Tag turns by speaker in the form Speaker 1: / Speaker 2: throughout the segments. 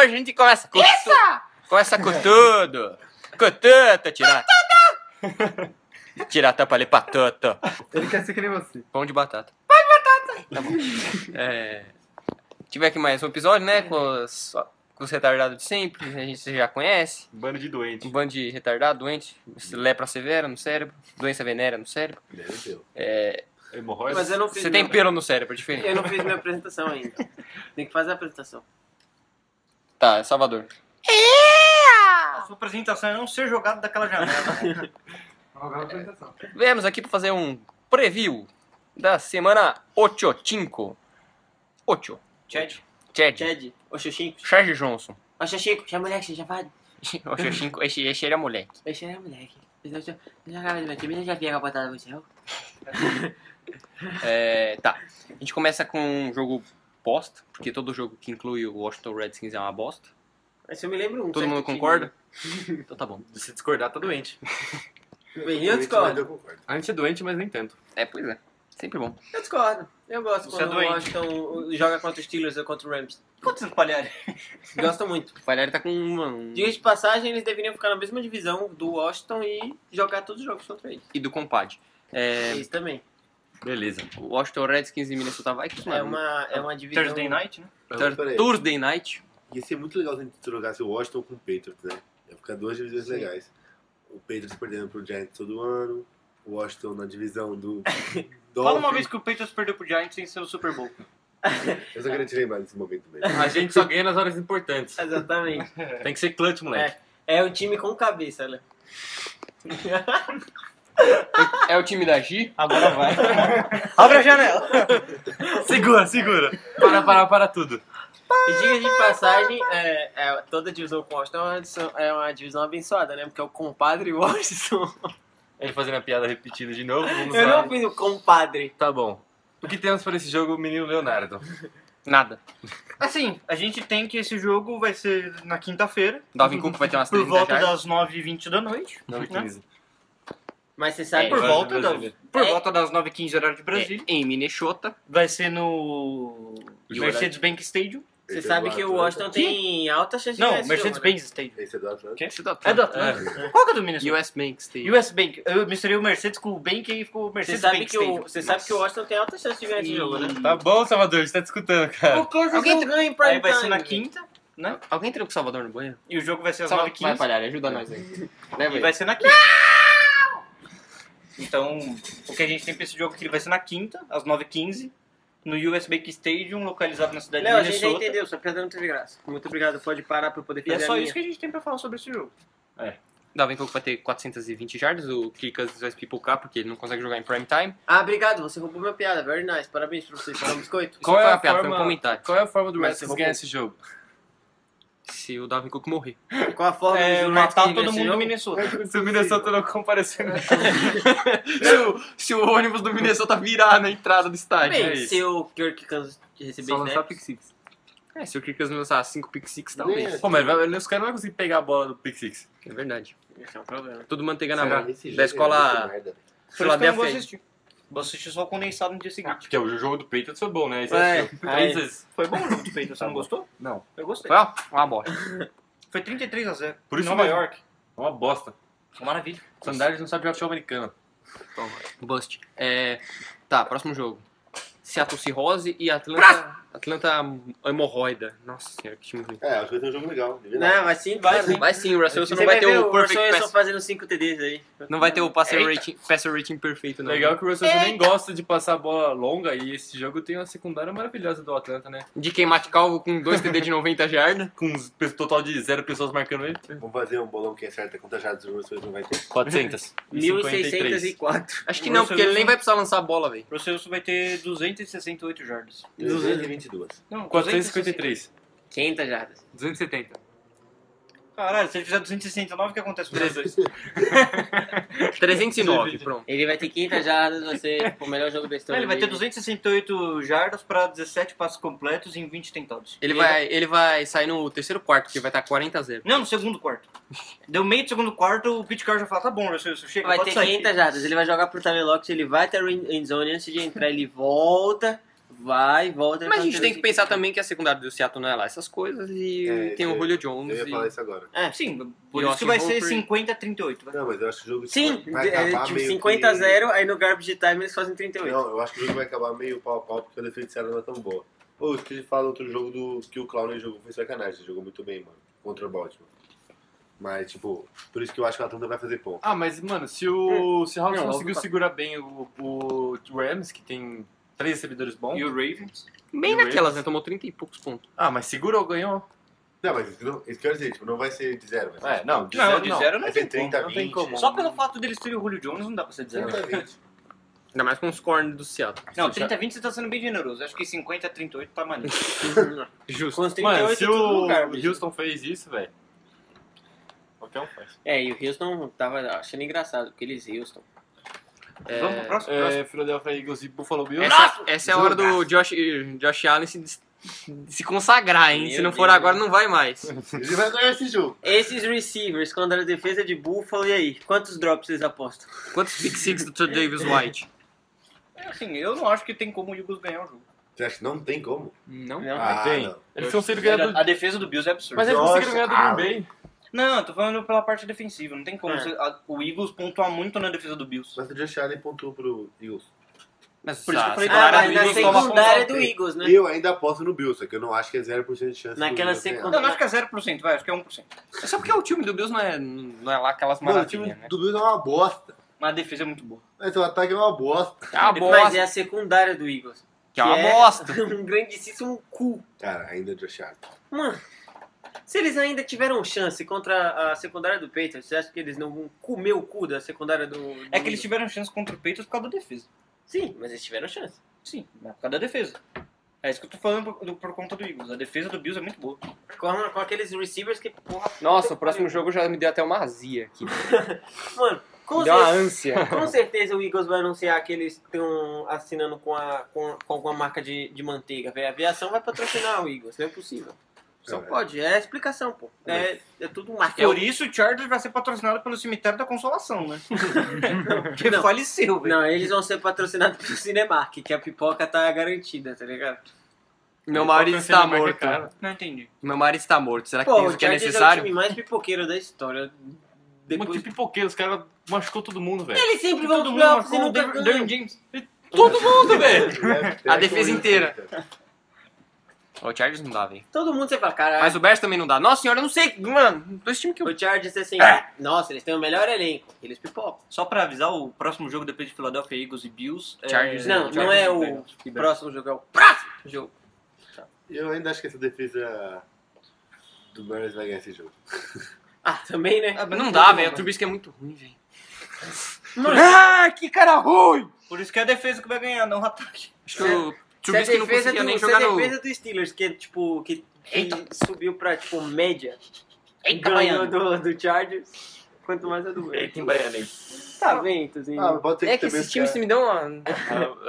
Speaker 1: Hoje a gente começa com Isso! Começa com tudo. Com tudo, tirata. Tirata pra ler patata.
Speaker 2: Ele quer ser que nem você.
Speaker 1: Pão de batata. Pão de batata! Tá bom. É, tive aqui mais um episódio, né? Com os, com os retardados de sempre. A gente já conhece.
Speaker 2: Um bando de doente.
Speaker 1: Um bando de retardado, doente. Lepra severa no cérebro. Doença venérea no cérebro. É,
Speaker 2: Hemorroida.
Speaker 3: Mas eu não fiz
Speaker 1: você tem
Speaker 3: minha-
Speaker 1: pelo no cérebro, é diferente.
Speaker 3: Eu não fiz minha apresentação ainda. Tem que fazer a apresentação.
Speaker 1: Tá, Salvador.
Speaker 4: A sua apresentação é não ser jogado daquela janela.
Speaker 1: Viemos aqui para fazer um preview da semana 8-5. 8.
Speaker 4: Chad.
Speaker 1: Chad.
Speaker 3: Chad, ô Xuxinco.
Speaker 1: Charles Johnson.
Speaker 3: Ô Xuxinco, já moleque, você já vai.
Speaker 1: O Xoxinco, esse, esse era moleque.
Speaker 3: Esse é moleque. Eu já- eu já- meu time já havia botada no céu.
Speaker 1: É, tá. A gente começa com um jogo bosta, porque todo jogo que inclui o Washington Redskins é uma bosta.
Speaker 3: Mas eu me lembro um.
Speaker 1: Todo mundo
Speaker 3: time.
Speaker 1: concorda? Então tá bom.
Speaker 2: Se discordar, tá doente.
Speaker 3: Bem, eu discordo.
Speaker 2: A gente é doente, mas nem tanto.
Speaker 1: É, pois é. Sempre bom.
Speaker 3: Eu discordo. Eu gosto
Speaker 4: Você é
Speaker 3: quando o
Speaker 4: doente.
Speaker 3: Washington joga contra os Steelers ou contra o Rams.
Speaker 4: Quantos palhares?
Speaker 3: Gosto muito.
Speaker 1: O Palhares tá com uma, um...
Speaker 3: Diga de passagem, eles deveriam ficar na mesma divisão do Washington e jogar todos os jogos contra eles.
Speaker 1: e do compadre. É,
Speaker 3: Isso também.
Speaker 2: Beleza.
Speaker 1: o Washington Redskins e Minnesota Vikings,
Speaker 3: É
Speaker 1: mano.
Speaker 3: uma, é uma divisão.
Speaker 4: Thursday night, né?
Speaker 1: Thur-
Speaker 5: Peraí.
Speaker 1: Thursday Night.
Speaker 5: Ia ser muito legal se a gente jogasse o Washington com o Patriots, né? Ia ficar duas divisões legais. O Patriots perdendo pro Giants todo ano, o Washington na divisão do
Speaker 4: Fala uma vez que o Patriots perdeu pro Giants sem ser o Super Bowl.
Speaker 5: Eu só queria te lembrar desse momento mesmo.
Speaker 2: A gente só ganha nas horas importantes.
Speaker 3: Exatamente.
Speaker 2: Tem que ser clutch, moleque.
Speaker 3: É o time com cabeça, né?
Speaker 1: É o time da G.
Speaker 4: Agora vai. Abre a janela.
Speaker 2: Segura, segura. Para, para, para tudo.
Speaker 3: E diga de passagem, é, é, toda divisão com Washington é uma, divisão- é uma divisão abençoada, né? Porque é o compadre Washington.
Speaker 2: Ele fazendo a piada repetida de novo. Vamos
Speaker 3: Eu
Speaker 2: lá.
Speaker 3: não fiz o compadre.
Speaker 2: Tá bom. O que temos para esse jogo, menino Leonardo?
Speaker 1: Nada.
Speaker 4: Assim, a gente tem que esse jogo vai ser na quinta-feira.
Speaker 1: Dalvin Cook vai ter umas
Speaker 4: Por
Speaker 1: 30
Speaker 4: volta
Speaker 1: jardas.
Speaker 4: das 9h20 da noite.
Speaker 2: 9h15.
Speaker 3: Mas você sabe
Speaker 1: É,
Speaker 4: Por
Speaker 2: Horário
Speaker 4: volta, da, por
Speaker 3: É.
Speaker 4: volta das 9h15 horário de Brasília.
Speaker 1: É, em Minnesota.
Speaker 4: Vai ser no Mercedes-Benz Stadium.
Speaker 3: Você
Speaker 5: é
Speaker 3: sabe que o. Washington tem alta chance de
Speaker 4: Não,
Speaker 3: jogo, né?
Speaker 4: Mercedes-Benz Stadium.
Speaker 5: Esse é do Atlanta.
Speaker 1: Esse
Speaker 4: É do Atlanta. Qual que é do Minnesota?
Speaker 1: US Bank Stadium.
Speaker 4: US Bank. Eu misturei o Mercedes com o Bank e ficou o Mercedes
Speaker 3: sabe,
Speaker 4: Bank
Speaker 3: que o,
Speaker 4: Stadium.
Speaker 3: você sabe que o Washington tem alta chance de ganhar esse jogo, né?
Speaker 2: Tá bom, Salvador, você tá discutindo, cara.
Speaker 3: Que vocês
Speaker 1: Alguém
Speaker 3: não ganham em prime
Speaker 4: Aí vai ser na quinta, né?
Speaker 1: Alguém entrou com o Salvador no banheiro?
Speaker 4: E o jogo vai ser às
Speaker 1: Salva- Vai,
Speaker 4: 9h15.
Speaker 1: Palhares, ajuda nós aí.
Speaker 4: E
Speaker 1: aí.
Speaker 4: vai ser na quinta. Então, o que a gente tem pra esse jogo aqui ele vai ser na quinta, às 9h15, no US Bank Stadium, localizado na cidade
Speaker 3: a
Speaker 4: de
Speaker 3: gente já
Speaker 4: Minnesota.
Speaker 3: entendeu, sua piada não teve graça. Muito obrigado, pode parar pra eu poder
Speaker 4: E é
Speaker 3: fazer
Speaker 4: só
Speaker 3: a
Speaker 4: isso que a gente tem pra falar sobre esse jogo.
Speaker 1: Dalvin Cook vai ter 420 jardas, o Cousins vai pipocar porque ele não consegue jogar em prime time.
Speaker 3: Ah, obrigado, você roubou minha piada, very nice, parabéns pra você, você um biscoito.
Speaker 1: Isso não foi uma piada, foi um comentário.
Speaker 2: Qual é a forma do Redskins
Speaker 3: você
Speaker 2: ganhar esse jogo?
Speaker 1: Se o Dalvin Cook morrer.
Speaker 3: Qual a forma
Speaker 4: É,
Speaker 3: do
Speaker 4: matar todo mundo no
Speaker 3: jogo?
Speaker 4: Minnesota.
Speaker 2: Se o Minnesota não comparecer no jogo.
Speaker 1: se, o, se o ônibus do Minnesota virar na entrada do estádio.
Speaker 3: Bem,
Speaker 1: é isso.
Speaker 3: se o Kirk Cousins receber
Speaker 2: Só lançar pick six.
Speaker 1: É, se o Kirk Cousins lançar 5 pick 6, talvez.
Speaker 2: Pô, mas vai- os caras não vão conseguir pegar a bola do pick six.
Speaker 1: É verdade.
Speaker 3: esse é um problema.
Speaker 1: Tudo manteiga na mão. Da
Speaker 5: é
Speaker 1: escola
Speaker 5: muito
Speaker 4: vou assistir. Só o condensado no dia seguinte.
Speaker 2: Porque o jogo do Patriots foi bom, né? Esse
Speaker 3: É,
Speaker 2: três vezes.
Speaker 4: Foi bom o jogo do Peito, você
Speaker 2: Tá
Speaker 4: não gostou?
Speaker 2: Não.
Speaker 4: Eu gostei.
Speaker 1: Foi uma bosta.
Speaker 4: Foi 33 a 0.
Speaker 2: Por isso
Speaker 4: Nova
Speaker 2: mesmo.
Speaker 4: York.
Speaker 2: É uma bosta.
Speaker 4: Maravilha.
Speaker 2: Sandálias não sabe jogar futebol americano.
Speaker 1: Bust. É, tá, próximo jogo. Seattle Cirrose e Atlanta. Atlanta Hemorroida. Nossa senhora, que time ruim.
Speaker 5: É, acho que vai ter um jogo legal.
Speaker 3: Não, vai sim, vai sim.
Speaker 1: Vai sim, o Russell Wilson não vai
Speaker 3: vai
Speaker 1: ter o
Speaker 3: o Russell
Speaker 1: perfect
Speaker 3: Wilson
Speaker 1: pass.
Speaker 3: fazendo 5 TDs aí.
Speaker 1: Não vai ter o passer rating, passer rating perfeito, não.
Speaker 2: Legal que o Russell Wilson nem gosta de passar bola longa e esse jogo tem uma secundária maravilhosa do Atlanta, né?
Speaker 1: De quem mate calvo com 2 TD de 90 jardas.
Speaker 2: Com um total de zero pessoas marcando ele.
Speaker 5: Vamos fazer um bolão que acerta quantas jardas o Russell não vai ter.
Speaker 2: 400.
Speaker 3: 1604.
Speaker 1: Acho que não,
Speaker 4: Russell
Speaker 1: porque ele nem
Speaker 4: Wilson-
Speaker 1: vai precisar lançar a bola, velho.
Speaker 4: O Russell Wilson vai ter 268 jardas.
Speaker 5: 222.
Speaker 4: Não,
Speaker 2: 453.
Speaker 3: 500 jardas.
Speaker 2: 270.
Speaker 4: Caralho, se ele fizer 269, o que acontece com os dois?
Speaker 1: 309, pronto.
Speaker 3: Ele vai ter 500 jardas, vai ser o melhor jogo da
Speaker 4: Não,
Speaker 3: história.
Speaker 4: ele vai ter
Speaker 3: dele.
Speaker 4: 268 jardas para 17 passos completos em 20 tentados.
Speaker 1: Ele vai, ele vai sair no terceiro quarto, porque vai estar 40 a 0.
Speaker 4: Não, no segundo quarto. Deu meio do segundo quarto, o Pete Carroll já fala, tá bom, Russell chega,
Speaker 3: Vai
Speaker 4: pode
Speaker 3: ter
Speaker 4: sair.
Speaker 3: 500 jardas. Ele vai jogar pro Lockett, ele vai ter end zone. Antes de entrar, ele volta, vai e volta.
Speaker 1: Mas a gente tem que pensar também que a secundária do Seattle não é lá essas coisas e
Speaker 5: É,
Speaker 1: tem o
Speaker 5: eu-
Speaker 1: Julio
Speaker 5: Eu
Speaker 1: Jones
Speaker 5: ia
Speaker 1: e...
Speaker 5: falar isso agora.
Speaker 3: É,
Speaker 4: Sim, por
Speaker 1: E
Speaker 4: isso que vai ser
Speaker 1: Hooper.
Speaker 4: 50 a 38. vai.
Speaker 5: Não, mas eu acho que o jogo
Speaker 3: Sim,
Speaker 5: vai
Speaker 3: é,
Speaker 5: acabar
Speaker 3: tipo
Speaker 5: meio
Speaker 3: 50 a
Speaker 5: que-
Speaker 3: 0, aí no garbage time eles fazem 38.
Speaker 5: Não, eu acho que o jogo vai acabar meio pau a pau porque a defesa de Seattle não é tão boa. Ô, esqueci de falar do outro jogo do, que o Clown jogou, foi sacanagem. Ele jogou muito bem, mano, contra o Baltimore. Mas, tipo, por isso que eu acho que o Atlanta vai fazer ponto.
Speaker 2: Ah, mas, mano, se o Seahawks
Speaker 1: Não,
Speaker 2: conseguiu
Speaker 1: eu-
Speaker 2: segurar bem o, o Rams, que tem três recebedores bons.
Speaker 4: E o Ravens?
Speaker 1: Bem
Speaker 2: E
Speaker 1: naquelas,
Speaker 2: Ravens?
Speaker 1: né? Tomou 30 e poucos pontos.
Speaker 2: Ah, mas segurou, ganhou.
Speaker 5: Não, mas isso, não, isso quer dizer, tipo, não vai ser de zero. Vai ser
Speaker 2: É, não, de
Speaker 4: Não,
Speaker 2: zero
Speaker 4: de
Speaker 2: não.
Speaker 4: zero não
Speaker 5: Vai
Speaker 4: tem
Speaker 5: ser 30 a
Speaker 2: não tem
Speaker 5: 20.
Speaker 2: como.
Speaker 4: Só pelo fato deles terem o Julio Jones não dá pra ser de zero.
Speaker 5: 30 a 20.
Speaker 1: Ainda mais com os corners do Seattle.
Speaker 4: Não, 30 a 20 você tá sendo bem generoso. Acho que 50 a 38 tá maneiro.
Speaker 1: Justo.
Speaker 3: Com os 38
Speaker 2: Mano, se o
Speaker 3: garbage.
Speaker 2: Houston fez isso, velho. Qualquer um faz.
Speaker 3: É, e o Houston tava achando engraçado, porque eles Houston.
Speaker 4: Vamos pro próximo? próximo.
Speaker 2: É, Philadelphia Eagles e Buffalo Bills.
Speaker 1: Essa, essa é a hora do Josh, Josh Allen se, se consagrar, hein?
Speaker 3: Meu
Speaker 1: se não for
Speaker 3: Deus.
Speaker 1: agora, não vai mais.
Speaker 5: Ele vai ganhar esse jogo.
Speaker 3: Esses receivers contra a defesa de Buffalo, e aí? Quantos drops vocês apostam?
Speaker 1: Quantos Big Six do Davis White?
Speaker 4: É, Assim, eu não acho que tem como o Eagles ganhar o jogo.
Speaker 5: Você acha que não tem como?
Speaker 1: Não?
Speaker 3: Não?
Speaker 5: Ah,
Speaker 2: tem.
Speaker 5: não.
Speaker 2: Eles conseguiram ganhar do...
Speaker 4: A defesa do Bills é absurda.
Speaker 2: Mas eles conseguiram ganhar do Green Bay.
Speaker 4: Não, eu tô falando pela parte defensiva. Não tem como
Speaker 3: É.
Speaker 4: você- a- o Eagles pontuar muito na defesa do Bills.
Speaker 5: Mas o Josh Allen pontuou pro Eagles.
Speaker 1: Mas
Speaker 4: Por isso que eu falei
Speaker 3: Ah,
Speaker 1: secundária
Speaker 3: mas
Speaker 1: do
Speaker 3: na
Speaker 1: Eagles toma
Speaker 3: secundária do Eagles, né?
Speaker 5: Eu ainda aposto no Bills, só que eu não acho que é 0% de chance
Speaker 3: Naquela secundária-
Speaker 4: Eu não acho que é 0%, vai, acho que é 1%.
Speaker 1: É só porque o time do Bills não é, não é lá aquelas
Speaker 5: Mano, o time
Speaker 1: maravilhas, né?
Speaker 5: do Bills é uma bosta.
Speaker 4: Mas a defesa é muito boa.
Speaker 5: Mas o ataque é uma bosta.
Speaker 1: É uma
Speaker 3: Mas
Speaker 1: bosta.
Speaker 3: é a secundária do Eagles.
Speaker 1: Que é uma bosta.
Speaker 3: um grandíssimo cu.
Speaker 5: Cara, ainda é Josh Allen.
Speaker 3: Mano, se eles ainda tiveram chance contra a secundária do Patriots, você acha que eles não vão comer o cu da secundária do... do
Speaker 4: É que eles tiveram chance contra o Patriots por causa da defesa.
Speaker 3: Sim, mas eles tiveram chance.
Speaker 4: Sim, é por causa da defesa. É isso que eu tô falando por, do- por conta do Eagles. A defesa do Bills é muito boa.
Speaker 3: Com, com aqueles receivers que, porra...
Speaker 1: Nossa, o próximo jogo já me deu até uma azia aqui.
Speaker 3: Mano, com,
Speaker 1: Me deu uma
Speaker 3: cer-
Speaker 1: ânsia.
Speaker 3: com certeza o Eagles vai anunciar que eles estão assinando com, a, com, com alguma marca de, de manteiga, velho. A aviação vai patrocinar o Eagles, não é possível. Só
Speaker 5: É.
Speaker 3: pode, é a explicação, pô. É, é tudo marca.
Speaker 4: Por isso o Chargers vai ser patrocinado pelo cemitério da consolação, né? Porque
Speaker 3: Não.
Speaker 4: faleceu, velho.
Speaker 3: Não, eles vão ser patrocinados pelo Cinemark, que a pipoca tá garantida, tá ligado?
Speaker 1: Meu marido
Speaker 2: que é
Speaker 1: está
Speaker 2: que é
Speaker 1: morto.
Speaker 2: caro?
Speaker 4: Não entendi.
Speaker 1: Meu marido está morto. Será que
Speaker 3: Pô,
Speaker 1: isso que é
Speaker 3: Chargers é o
Speaker 1: necessário?
Speaker 3: time mais pipoqueiro da história.
Speaker 2: Depois...
Speaker 3: Depois...
Speaker 2: Que pipoqueiro, os caras machucou todo mundo, velho.
Speaker 3: Eles sempre vão
Speaker 4: mundo
Speaker 3: playoffs e nunca ganham.
Speaker 1: Todo mundo, velho. A defesa inteira. O Chargers não dá, velho.
Speaker 3: Todo mundo você fala, caralho.
Speaker 1: Mas o Bears também não dá. Nossa senhora, eu não sei. Mano, dois times que eu...
Speaker 3: O Chargers é assim, nossa, eles têm o melhor elenco. Eles pipocam.
Speaker 4: Só pra avisar, o próximo jogo depois de Philadelphia Eagles e Bills é...
Speaker 1: Chargers,
Speaker 3: Não,
Speaker 1: Chargers
Speaker 3: não é o próximo jogo, é o próximo jogo.
Speaker 5: Eu ainda acho que essa defesa do Bears vai ganhar esse jogo.
Speaker 3: Ah, também, né?
Speaker 4: Ah,
Speaker 1: Não
Speaker 4: tem
Speaker 1: dá, velho. O? Trubisky é muito ruim, velho. Ah, que cara ruim!
Speaker 4: Por isso que é a defesa que vai ganhar, não o ataque.
Speaker 1: Acho que o Trubisky não
Speaker 3: defesa,
Speaker 1: conseguia
Speaker 3: do,
Speaker 1: nem
Speaker 3: a
Speaker 1: jogar no...
Speaker 3: defesa do Steelers, que é tipo, que, que subiu pra tipo média,
Speaker 4: Eita,
Speaker 3: ganhou do, do Chargers, quanto mais a do.
Speaker 2: Tem baiano aí.
Speaker 3: Tá bem, Tuzinho.
Speaker 5: Ah,
Speaker 1: É que
Speaker 5: também
Speaker 1: esses
Speaker 5: os
Speaker 1: times
Speaker 5: caras-
Speaker 1: me dão uma...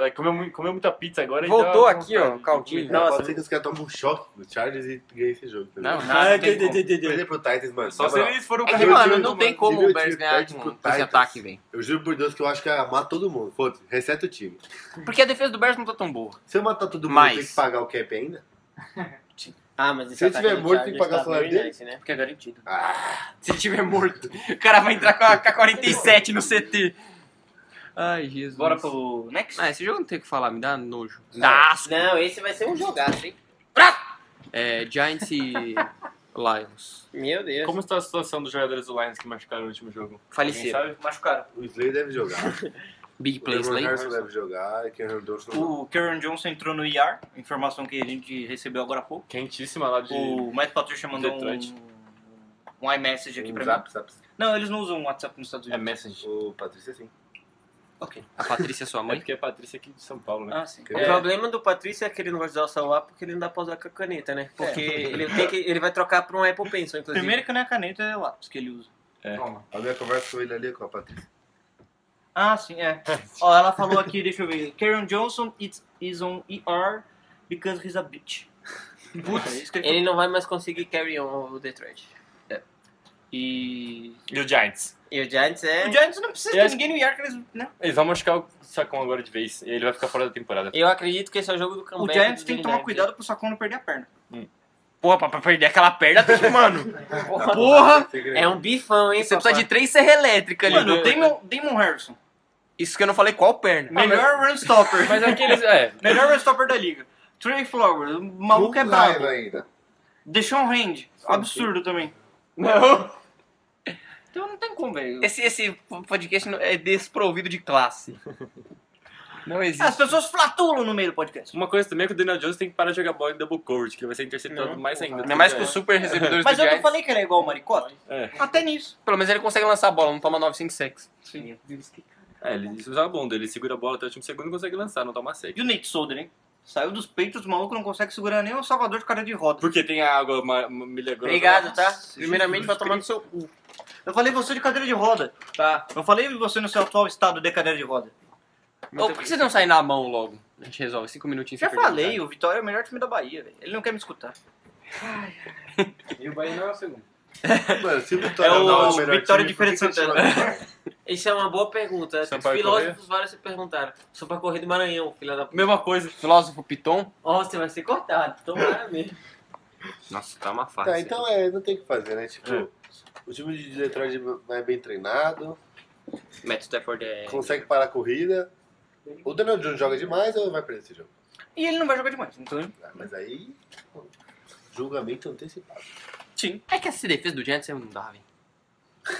Speaker 2: Ah, comeu, mu- comeu muita pizza agora e
Speaker 1: Voltou
Speaker 2: já-
Speaker 1: aqui, ó, Caldinho.
Speaker 5: Não,
Speaker 3: Nossa.
Speaker 5: pode ser que os caras tomem um choque no Chargers e ganhem esse jogo. Tá
Speaker 1: Não, não,
Speaker 3: Ah,
Speaker 1: não tem como.
Speaker 5: Perder pro Titans, mano.
Speaker 2: Só
Speaker 5: na
Speaker 2: se
Speaker 5: moral,
Speaker 2: eles foram
Speaker 1: É que,
Speaker 2: o
Speaker 1: mano, não
Speaker 2: do-
Speaker 1: tem como
Speaker 5: Se
Speaker 1: o Bears ganhar com esse ataque, velho.
Speaker 5: Eu juro por Deus que eu acho que ia matar todo mundo. Foda-se, reseta o time.
Speaker 1: Porque a defesa do Bears não tá tão boa.
Speaker 5: Se eu matar todo mundo,
Speaker 1: Mas-
Speaker 5: tem que pagar o cap ainda?
Speaker 3: Ah, mas esse
Speaker 5: Se ele tiver morto, tem que pagar
Speaker 3: tá
Speaker 5: o salário
Speaker 3: very
Speaker 5: dele?
Speaker 3: nice, né?
Speaker 4: Porque é garantido.
Speaker 5: Ah,
Speaker 1: Se ele tiver morto, o cara vai entrar com a, com a 47 no CT. Ai, Jesus.
Speaker 4: Bora pro next?
Speaker 1: Ah, esse jogo não tem o que falar, me dá nojo.
Speaker 5: Não.
Speaker 1: Dá asco.
Speaker 3: Não, esse vai ser um jogaço, hein?
Speaker 1: É, Giants e Lions.
Speaker 3: Meu Deus.
Speaker 2: Como está a situação dos jogadores do Lions que machucaram no último jogo? Alguém
Speaker 1: Faleceram.
Speaker 2: sabe? Machucaram.
Speaker 5: o Slay deve jogar.
Speaker 1: Big
Speaker 5: O
Speaker 1: Play
Speaker 5: Damon
Speaker 1: Slay.
Speaker 5: Harrison deve jogar Johnson.
Speaker 4: O Karen Johnson entrou no IR, informação que a gente recebeu agora há pouco.
Speaker 2: Quentíssima lá de...
Speaker 4: O Matt Patricia mandou
Speaker 2: Detroit.
Speaker 4: um, um iMessage aqui pra mim.
Speaker 5: Zap, zap.
Speaker 4: Não, eles não usam WhatsApp nos Estados
Speaker 2: É
Speaker 4: Unidos.
Speaker 2: message.
Speaker 5: O Patrícia sim.
Speaker 4: Ok.
Speaker 1: A Patrícia é sua
Speaker 2: É
Speaker 1: mãe?
Speaker 2: porque é Patrícia aqui de São Paulo, né?
Speaker 4: Ah, sim.
Speaker 3: O
Speaker 4: É,
Speaker 3: problema do Patrício é que ele não de usar o celular porque ele não dá pra usar com a caneta, né? Porque ele, tem que, ele vai trocar pra um Apple Pencil, inclusive.
Speaker 4: primeiro que não é caneta, é lápis que ele usa.
Speaker 5: A minha conversa com ele ali é com a Patrícia.
Speaker 4: Ah, sim, é. Ó, ela falou aqui, deixa eu ver. Karen Johnson is, is on ER because he's a bitch. Putz, é ele
Speaker 3: Ele não vai mais conseguir carry on o Detroit.
Speaker 4: E.
Speaker 2: E o Giants?
Speaker 3: E o Giants é.
Speaker 4: O Giants não precisa
Speaker 2: acho-
Speaker 4: ninguém no York, eles, né?
Speaker 2: Eles vão machucar o Sacão agora de vez. E ele vai ficar fora da temporada.
Speaker 3: Eu acredito que esse é o jogo do
Speaker 4: O
Speaker 3: comeback.
Speaker 4: Giants
Speaker 3: do
Speaker 4: tem que tomar cuidado pro Sacão não perder a perna.
Speaker 1: Porra, pra, pra perder aquela perna, tem que, mano. Porra!
Speaker 3: É um bifão, hein?
Speaker 1: Você precisa de
Speaker 3: papai?
Speaker 1: três serra elétrica ali.
Speaker 4: Mano, o Damon, Damon Harrison.
Speaker 1: Isso que eu não falei qual perna.
Speaker 4: Melhor run stopper.
Speaker 2: Mas aqueles. É.
Speaker 4: Melhor run stopper da liga. Trey Flowers, o maluco é brabo.
Speaker 5: ainda.
Speaker 4: Deshaun Hand, absurdo também.
Speaker 1: Não.
Speaker 4: Então não tem como, velho.
Speaker 1: Esse, esse podcast é desprovido de classe. Não existe.
Speaker 4: As pessoas flatulam no meio do podcast.
Speaker 2: Uma coisa também é que o Daniel Jones tem que parar de jogar bola em double coverage, que vai ser interceptado
Speaker 3: Não,
Speaker 2: mais ainda.
Speaker 1: Ainda mais que os super recebedores
Speaker 4: Mas
Speaker 1: do
Speaker 4: eu não falei que ele é igual o Maricota?
Speaker 2: É.
Speaker 4: Até nisso.
Speaker 1: Pelo menos ele consegue lançar a bola, não toma 9-5 sacks.
Speaker 2: É, ele é bom, ele segura a bola até o último segundo e consegue lançar, não toma sec.
Speaker 4: E o Nate Solder, hein? Saiu dos peitos, o maluco não consegue segurar nem o salvador de cara de roda.
Speaker 2: Porque tem a água ma- ma- milagrosa.
Speaker 3: Obrigado, tá? Primeiramente, vai tomar no seu cu.
Speaker 4: Eu falei você de cadeira de roda.
Speaker 3: Tá.
Speaker 4: Eu falei você no seu atual estado de cadeira de roda.
Speaker 1: Ou por que vocês não saem na mão logo? A gente resolve, 5 minutinhos.
Speaker 4: Já
Speaker 1: sem perder
Speaker 4: falei, o Vitória é o melhor time da Bahia, velho. Ele não quer me escutar.
Speaker 2: E o Bahia não é o segundo.
Speaker 5: Mano, se o Vitória
Speaker 4: É o
Speaker 5: não o melhor
Speaker 4: Vitória
Speaker 5: time,
Speaker 4: de Feira de
Speaker 5: por que
Speaker 4: Santana.
Speaker 5: a
Speaker 3: Isso é uma boa pergunta. Os
Speaker 2: Sampaio
Speaker 3: filósofos vários se perguntaram. Sou pra correr do Maranhão, filha da.
Speaker 2: Mesma coisa.
Speaker 1: Filósofo Piton.
Speaker 3: Ó, você vai ser cortado. Tomara mesmo.
Speaker 1: Nossa, tá uma farsa.
Speaker 5: Tá, então é, não tem o que fazer, né? Tipo,
Speaker 2: É.
Speaker 5: o time de Detroit vai bem treinado,
Speaker 1: Matt Stafford é...
Speaker 5: consegue parar a corrida. O Daniel Jones joga demais ou vai perder esse jogo?
Speaker 4: E ele não vai jogar demais, então.
Speaker 5: Ah, mas aí, julgamento antecipado.
Speaker 4: Sim.
Speaker 1: É que essa defesa do Giants não dá, velho.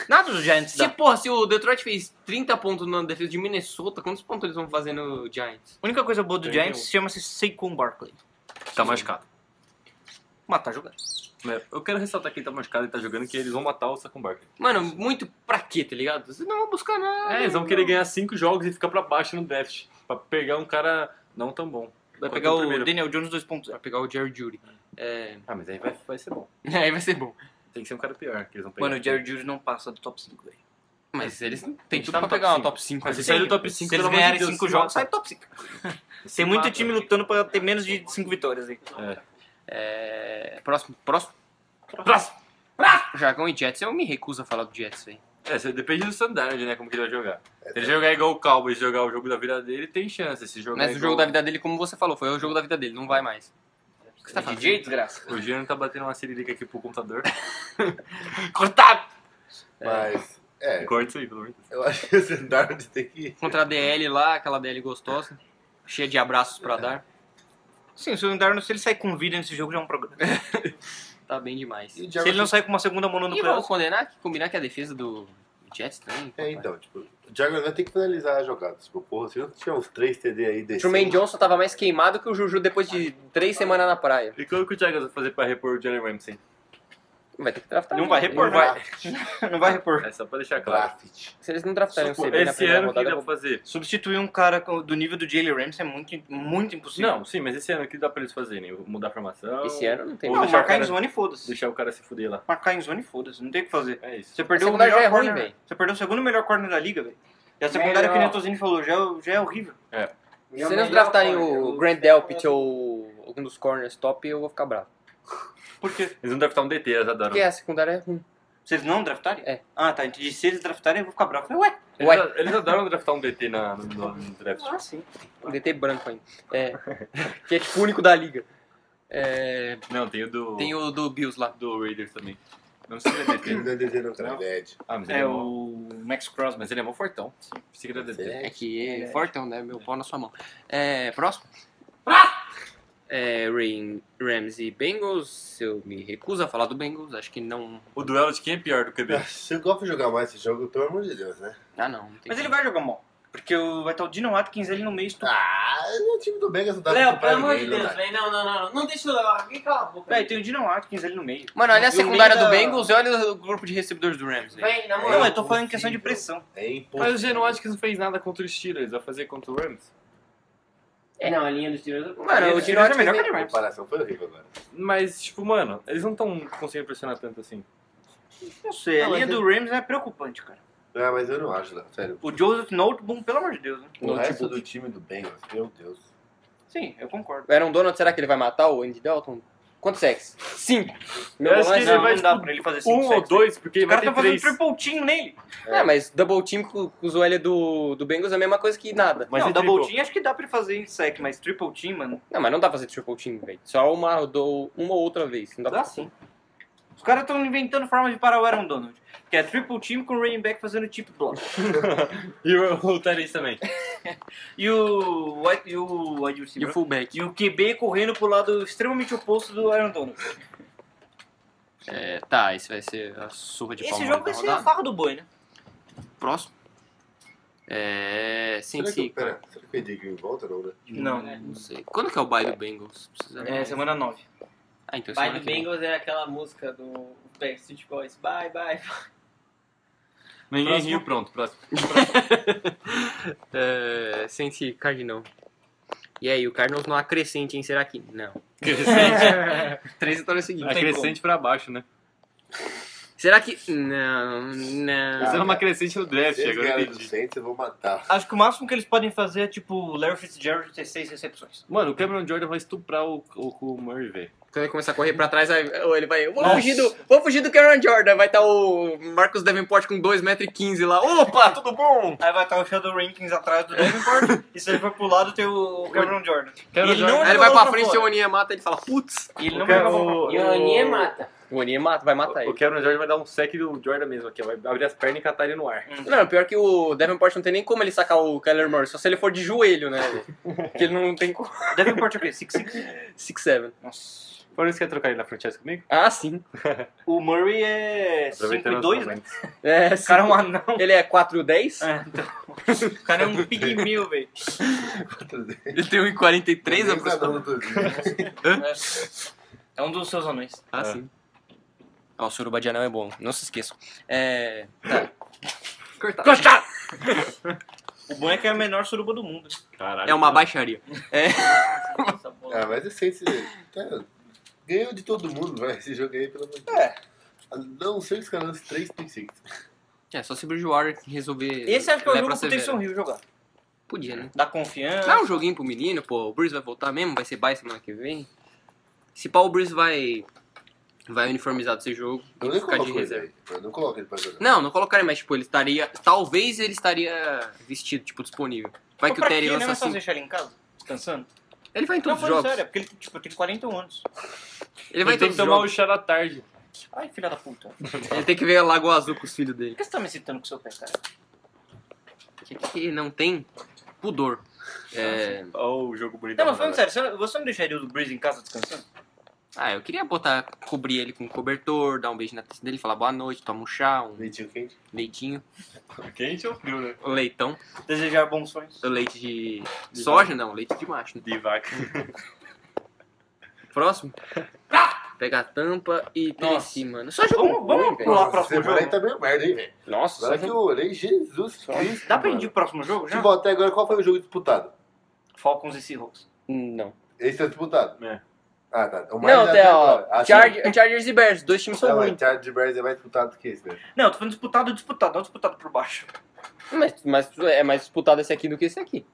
Speaker 4: Nada dos Giants
Speaker 1: Se,
Speaker 4: dá.
Speaker 1: porra, se o Detroit fez 30 pontos na defesa de Minnesota, quantos pontos eles vão fazer no Giants?
Speaker 4: A única coisa boa do Giants chama-se Saquon Barkley.
Speaker 2: Tá machucado.
Speaker 4: Mas tá jogando.
Speaker 2: É, Eu quero ressaltar quem tá machucado e tá jogando que eles vão matar o Sacon Barkley.
Speaker 1: Mano, muito pra quê, tá ligado? Vocês não vão buscar nada.
Speaker 2: É, eles vão querer ganhar 5 jogos e ficar pra baixo no draft. Pra pegar um cara não tão bom.
Speaker 4: Vai
Speaker 2: Quanto
Speaker 4: pegar o
Speaker 2: primeiro.
Speaker 4: Daniel Jones 2.0.
Speaker 1: Pra pegar o Jerry Judy. É...
Speaker 2: Ah, mas aí vai, vai ser bom.
Speaker 1: Aí vai ser bom.
Speaker 2: Tem que ser um cara pior que eles vão pegar.
Speaker 4: Mano, o Jared Judy não passa do top 5, velho.
Speaker 1: Mas eles têm tudo
Speaker 2: tá
Speaker 1: pra pegar uma
Speaker 2: cinco.
Speaker 1: top 5.
Speaker 2: Mas se sair do top 5,
Speaker 4: Se eles ganharem 5 jogos, sai top 5. Tem muito time lutando pra ter menos de 5 vitórias aí.
Speaker 1: É... Próximo, próximo.
Speaker 2: Próximo!
Speaker 1: Jargão e Jets, eu me recuso a falar do Jets, velho.
Speaker 2: É, depende do standard, né? Como que ele vai jogar. Se ele jogar igual o Cowboys jogar o jogo da vida dele, tem chance. Se jogar
Speaker 1: Mas o
Speaker 2: igual...
Speaker 1: jogo da vida dele, como você falou, foi o jogo da vida dele, não vai mais. O que você tá fazendo?
Speaker 4: DJ, desgraça.
Speaker 2: O Jean tá batendo uma siririca aqui pro computador.
Speaker 1: Cortado!
Speaker 5: Mas, é,
Speaker 2: Corta isso aí, pelo amor de Deus.
Speaker 5: eu acho que o Standard tem que.
Speaker 1: Contra a DL lá, aquela DL gostosa, cheia de abraços pra dar.
Speaker 4: Sim, se o Darno, se ele sair com vida nesse jogo, já é um problema.
Speaker 1: Tá bem demais.
Speaker 4: Se ele não sair com uma segunda mão no
Speaker 1: E vamos condenar, combinar que a defesa do Jets também.
Speaker 5: É, então, tipo, o Jaguars vai ter que finalizar as jogadas. Tipo, porra, se não tiver uns 3 TD aí decentes...
Speaker 1: Truman Johnson tava mais queimado que o Juju depois de três semanas na praia.
Speaker 2: E como que o Jaguars vai fazer pra repor o Jalen Ramsey?
Speaker 1: Vai ter que draftar.
Speaker 4: Não vai
Speaker 1: né?
Speaker 4: repor,
Speaker 1: Não
Speaker 4: vai. não vai repor.
Speaker 2: É só pra deixar claro.
Speaker 5: Draft.
Speaker 1: Se eles não draftarem o
Speaker 2: Pô,
Speaker 1: CB na
Speaker 2: Esse
Speaker 1: primeira
Speaker 2: ano o que
Speaker 1: rodada,
Speaker 2: pra
Speaker 1: vou-
Speaker 2: fazer?
Speaker 4: Substituir um cara do nível do Jalen Ramsey é muito, muito impossível.
Speaker 2: Não, sim, mas esse ano o que dá pra eles fazerem? Mudar a formação?
Speaker 1: esse ano não tem
Speaker 2: Ou
Speaker 4: Não,
Speaker 1: mais.
Speaker 2: deixar o
Speaker 4: marcar em
Speaker 2: cara-
Speaker 4: zone e foda-se.
Speaker 2: Deixar o cara se fuder lá.
Speaker 4: Marcar em zone e foda-se. Não tem o que fazer.
Speaker 2: É isso.
Speaker 4: Você perdeu o melhor
Speaker 1: é ruim,
Speaker 4: corner.
Speaker 1: velho.
Speaker 4: Você perdeu o segundo melhor corner da liga, velho. E a secundária que o
Speaker 3: Melhor.
Speaker 4: Netozini falou, já, é- já é horrível.
Speaker 1: Se eles draftarem o Grant Delpit ou algum dos corners top, eu vou ficar bravo.
Speaker 4: Por quê?
Speaker 2: Eles vão draftar um DT, eles adoram.
Speaker 1: Porque a secundária é ruim.
Speaker 4: Se eles não draftarem?
Speaker 1: É.
Speaker 4: Ah, tá. Entendi. Se eles draftarem, eu vou ficar bravo. Ué.
Speaker 2: Eles,
Speaker 1: Ué.
Speaker 2: eles adoram draftar um DT na, no, no- draft.
Speaker 4: Ah, sim.
Speaker 1: Um DT branco ainda. É. que é tipo o único da liga. É,
Speaker 2: Não, tem o do.
Speaker 1: tem o do Bills lá.
Speaker 2: do Raiders também. Não sei se é DT.
Speaker 5: Não é DD não. É.
Speaker 2: Ah, mas ele
Speaker 4: É
Speaker 2: é,
Speaker 4: o Max Crosby.
Speaker 2: Mas ele é mó fortão. Que era DT.
Speaker 1: É que é fortão, né? Meu pau na sua mão. É, próximo. É, Rain, Rams e Bengals. Eu me recuso a falar do Bengals. Acho que não.
Speaker 2: O duelo de quem é pior do QB?
Speaker 5: Se o Goff jogar mais esse jogo, pelo amor de Deus, né?
Speaker 1: Ah, não. não tem
Speaker 4: Mas ele vai jogar mal. Porque o- vai estar o Dino Atkins ali no meio.
Speaker 5: Ah, o time do Bengals não dá pra
Speaker 3: Léo, pelo amor de Deus, velho. Não, não, não. Não deixa o Léo. Cala a boca.
Speaker 4: Véi, tem o Dino Atkins ali no meio.
Speaker 1: Mano, olha a secundária do
Speaker 3: da-
Speaker 1: Bengals e olha o grupo de recebedores do Rams.
Speaker 3: na
Speaker 5: É
Speaker 3: moral.
Speaker 4: Não, eu tô falando em questão de pressão.
Speaker 5: É impossível.
Speaker 2: Mas o Geno Atkins não fez nada contra o Steelers, vai fazer contra o Rams?
Speaker 3: É, não, a linha dos tiros.
Speaker 1: Mano, o
Speaker 4: é melhor que
Speaker 5: A
Speaker 4: Rams.
Speaker 5: comparação foi horrível agora.
Speaker 2: Mas, tipo, mano, eles não estão conseguindo pressionar tanto assim.
Speaker 4: Não sei, a
Speaker 5: Não,
Speaker 4: linha
Speaker 5: mas
Speaker 4: do Rams é preocupante, cara.
Speaker 5: Ah, mas eu não acho, Léo. Sério.
Speaker 4: O Joseph Noteboom, pelo amor de Deus, né?
Speaker 5: O resto do time do Bengals, meu Deus.
Speaker 4: Sim, eu concordo.
Speaker 1: O Aaron Donald, será que ele vai matar o Andy Dalton? Quantos sacks? Cinco. Meu
Speaker 2: Eu acho
Speaker 1: é
Speaker 2: que
Speaker 1: cinco.
Speaker 2: ele vai,
Speaker 4: não dá
Speaker 2: tipo,
Speaker 4: pra ele fazer 5
Speaker 2: Um ou dois, porque ele
Speaker 4: O
Speaker 2: vai
Speaker 4: cara
Speaker 2: ter
Speaker 4: tá fazendo
Speaker 2: três.
Speaker 4: triple team nele.
Speaker 1: É, mas double team com, com os OL do, do Bengals é a mesma coisa que nada.
Speaker 2: Mas
Speaker 4: não, double
Speaker 2: triple.
Speaker 4: team acho que dá pra ele fazer em sec, mas triple team, mano,
Speaker 1: Não, mas não dá pra fazer triple team, velho. Só uma, do, uma ou outra vez. Não dá
Speaker 4: dá
Speaker 1: pra...
Speaker 4: sim. Os caras estão inventando formas de parar o Aaron Donald. Que é triple team com o running back fazendo tip block.
Speaker 2: E o, o Tyrese também.
Speaker 4: E o wide, e o wide
Speaker 1: E o fullback.
Speaker 4: E o QB correndo pro lado extremamente oposto do Aaron Donald.
Speaker 1: É, tá, esse vai ser a surra de
Speaker 4: Esse jogo vai ser a farra do boi, né?
Speaker 1: Próximo. É.
Speaker 5: Será que,
Speaker 1: Cincy.
Speaker 5: pera, será que o Edigre volta ou não, né?
Speaker 4: Não.
Speaker 1: Não sei. Quando que é o bye do Bengals? Precisa...
Speaker 4: É semana 9.
Speaker 1: Ah, então
Speaker 3: Bye do
Speaker 1: vem.
Speaker 3: Bengals é aquela música do Backstreet Boys. Bye, bye.
Speaker 2: Ninguém
Speaker 1: Próximo.
Speaker 2: riu, pronto. Próximo.
Speaker 1: É, Cincy, Cardinal. E aí, o Cardinals não acrescente, hein? Será que. Não.
Speaker 2: Crescente.
Speaker 1: Três vitórias seguidas.
Speaker 2: É crescente pra baixo, né?
Speaker 1: Será que. Não, não.
Speaker 2: Isso era uma crescente no draft,
Speaker 5: eles
Speaker 2: agora eu entendi.
Speaker 5: Saints, eu vou matar.
Speaker 4: Acho que o máximo que eles podem fazer é tipo o Larry Fitzgerald ter 6 recepções.
Speaker 2: Mano, o Cameron Jordan vai estuprar o, o, o Murray, velho.
Speaker 1: Quando ele começar a correr pra trás, aí ele vai. Vou
Speaker 4: Nossa.
Speaker 1: fugir do. Vou fugir do Cameron Jordan. Vai estar o Marcus Davenport com 2,15m lá. Opa, tudo bom?
Speaker 4: Aí vai estar o Shadow Rankings atrás do Davenport. e se ele for pro lado, tem o Cameron Jordan.
Speaker 2: Cameron
Speaker 4: ele
Speaker 2: Jordan-
Speaker 4: não
Speaker 1: Aí ele vai pra frente,
Speaker 4: fora.
Speaker 1: o Onia mata, ele fala, putz.
Speaker 4: E ele não
Speaker 2: O
Speaker 4: vai
Speaker 2: o-
Speaker 4: fora.
Speaker 3: E o Aninha mata.
Speaker 1: O Onia mata, vai matar
Speaker 2: O
Speaker 1: ele.
Speaker 2: Cameron Jordan vai dar um sec do Jordan mesmo aqui. Vai abrir as pernas e catar ele no ar.
Speaker 1: Não, pior que o Davenport não tem nem como ele sacar o Kyler Murray, só se ele for de joelho, né? Porque ele não tem como.
Speaker 4: Davenport é o quê? 6'5"?
Speaker 1: 6'7.
Speaker 4: Nossa.
Speaker 2: Por isso quer trocar ele na franchise comigo?
Speaker 1: Ah, sim.
Speaker 4: O Murray é
Speaker 2: Aproveitando os
Speaker 4: 5'2", né?
Speaker 1: É,
Speaker 4: O cara é um anão.
Speaker 1: Ele é 4'10?
Speaker 4: É, então. O cara é um pigmeu, velho.
Speaker 1: Ele tem 1,43
Speaker 5: Nem
Speaker 1: aproximadamente.
Speaker 5: um dos-
Speaker 4: É um dos seus anões.
Speaker 1: Ah,
Speaker 2: É.
Speaker 1: sim. Ó, o suruba de anão é bom, não se esqueçam. É. Tá.
Speaker 3: Cortado.
Speaker 1: Cortar!
Speaker 4: O bom é que é a menor suruba do mundo.
Speaker 2: Caralho.
Speaker 1: É uma baixaria. É.
Speaker 4: Bola.
Speaker 5: Ah, mas o Saints tá, ganhou de todo mundo, vai. Esse jogo aí, pelo amor de Deus.
Speaker 4: É.
Speaker 5: A Não ser que os caras lancem 3 pick six.
Speaker 1: É, só se o Bridgewater resolver.
Speaker 4: Esse acho que é o jogo
Speaker 1: pra
Speaker 4: pro Taysom. Hill jogar.
Speaker 1: Podia, né?
Speaker 4: Dá confiança.
Speaker 1: Dá um joguinho pro menino, pô. O Breeze vai voltar mesmo, vai ser bye semana que vem. Se pá, o Breeze vai. Vai uniformizar desse jogo
Speaker 5: Eu
Speaker 1: e ficar de reserva.
Speaker 5: Eu não coloco ele pra jogar.
Speaker 1: Não, não colocaria, mas tipo, ele estaria. Talvez ele estaria vestido, tipo, disponível. Vai que o Terry lança
Speaker 4: Não é só
Speaker 1: assim.
Speaker 4: deixar ele em casa, descansando?
Speaker 1: Ele vai em
Speaker 4: Não,
Speaker 1: todos os
Speaker 4: falando
Speaker 1: jogos.
Speaker 4: sério, é porque ele tipo, tem 41 anos.
Speaker 1: Ele vai
Speaker 2: Ele
Speaker 1: em
Speaker 2: tem
Speaker 1: todos
Speaker 2: que
Speaker 1: os
Speaker 2: tomar o
Speaker 1: jogos.
Speaker 2: chá da tarde.
Speaker 4: Ai, filha da puta. Por
Speaker 1: Ele tem que ver a Lagoa Azul com os filhos dele.
Speaker 4: que você tá me citando com seu pé, cara?
Speaker 1: Que, que não tem pudor. É...
Speaker 2: Olha o jogo bonito.
Speaker 4: Não, mas falando sério, você- você não deixaria o Breeze em casa descansando?
Speaker 1: Ah, eu queria botar, cobrir ele com cobertor, dar um beijo na testa dele, falar boa noite, toma um chá, um
Speaker 5: Leitinho quente.
Speaker 1: leitinho,
Speaker 2: Quente ou frio, né?
Speaker 1: um leitão.
Speaker 4: Desejar bons sonhos.
Speaker 1: O leite de
Speaker 2: De
Speaker 1: soja, não, leite de macho. Né?
Speaker 2: De vaca.
Speaker 1: Próximo. Pega a tampa e Tennessee, mano. Só jogo
Speaker 4: Vamos- vamos
Speaker 1: ruim, velho.
Speaker 4: pular
Speaker 5: Nossa,
Speaker 4: próximo
Speaker 5: esse
Speaker 4: jogo.
Speaker 5: tá meio merda, hein, velho.
Speaker 1: Nossa,
Speaker 5: Agora que eu olhei, Jesus Cristo.
Speaker 4: Dá pra ir
Speaker 5: mano.
Speaker 4: de próximo jogo já?
Speaker 5: Tipo, até agora, qual foi o jogo disputado?
Speaker 4: Falcons e Seahawks.
Speaker 1: Não.
Speaker 5: Esse é disputado?
Speaker 2: É.
Speaker 5: Ah, tá. O mais
Speaker 1: Não,
Speaker 5: até
Speaker 1: tem, ó,
Speaker 5: agora. Ah, sim.
Speaker 1: Charger- Chargers e Bears, dois times são
Speaker 5: Não,
Speaker 1: ruins.
Speaker 5: Chargers e Bears é mais disputado do que esse, né?
Speaker 4: Não, eu tô falando disputado, disputado, não disputado por baixo.
Speaker 1: Mas, mas é mais disputado esse aqui do que esse aqui.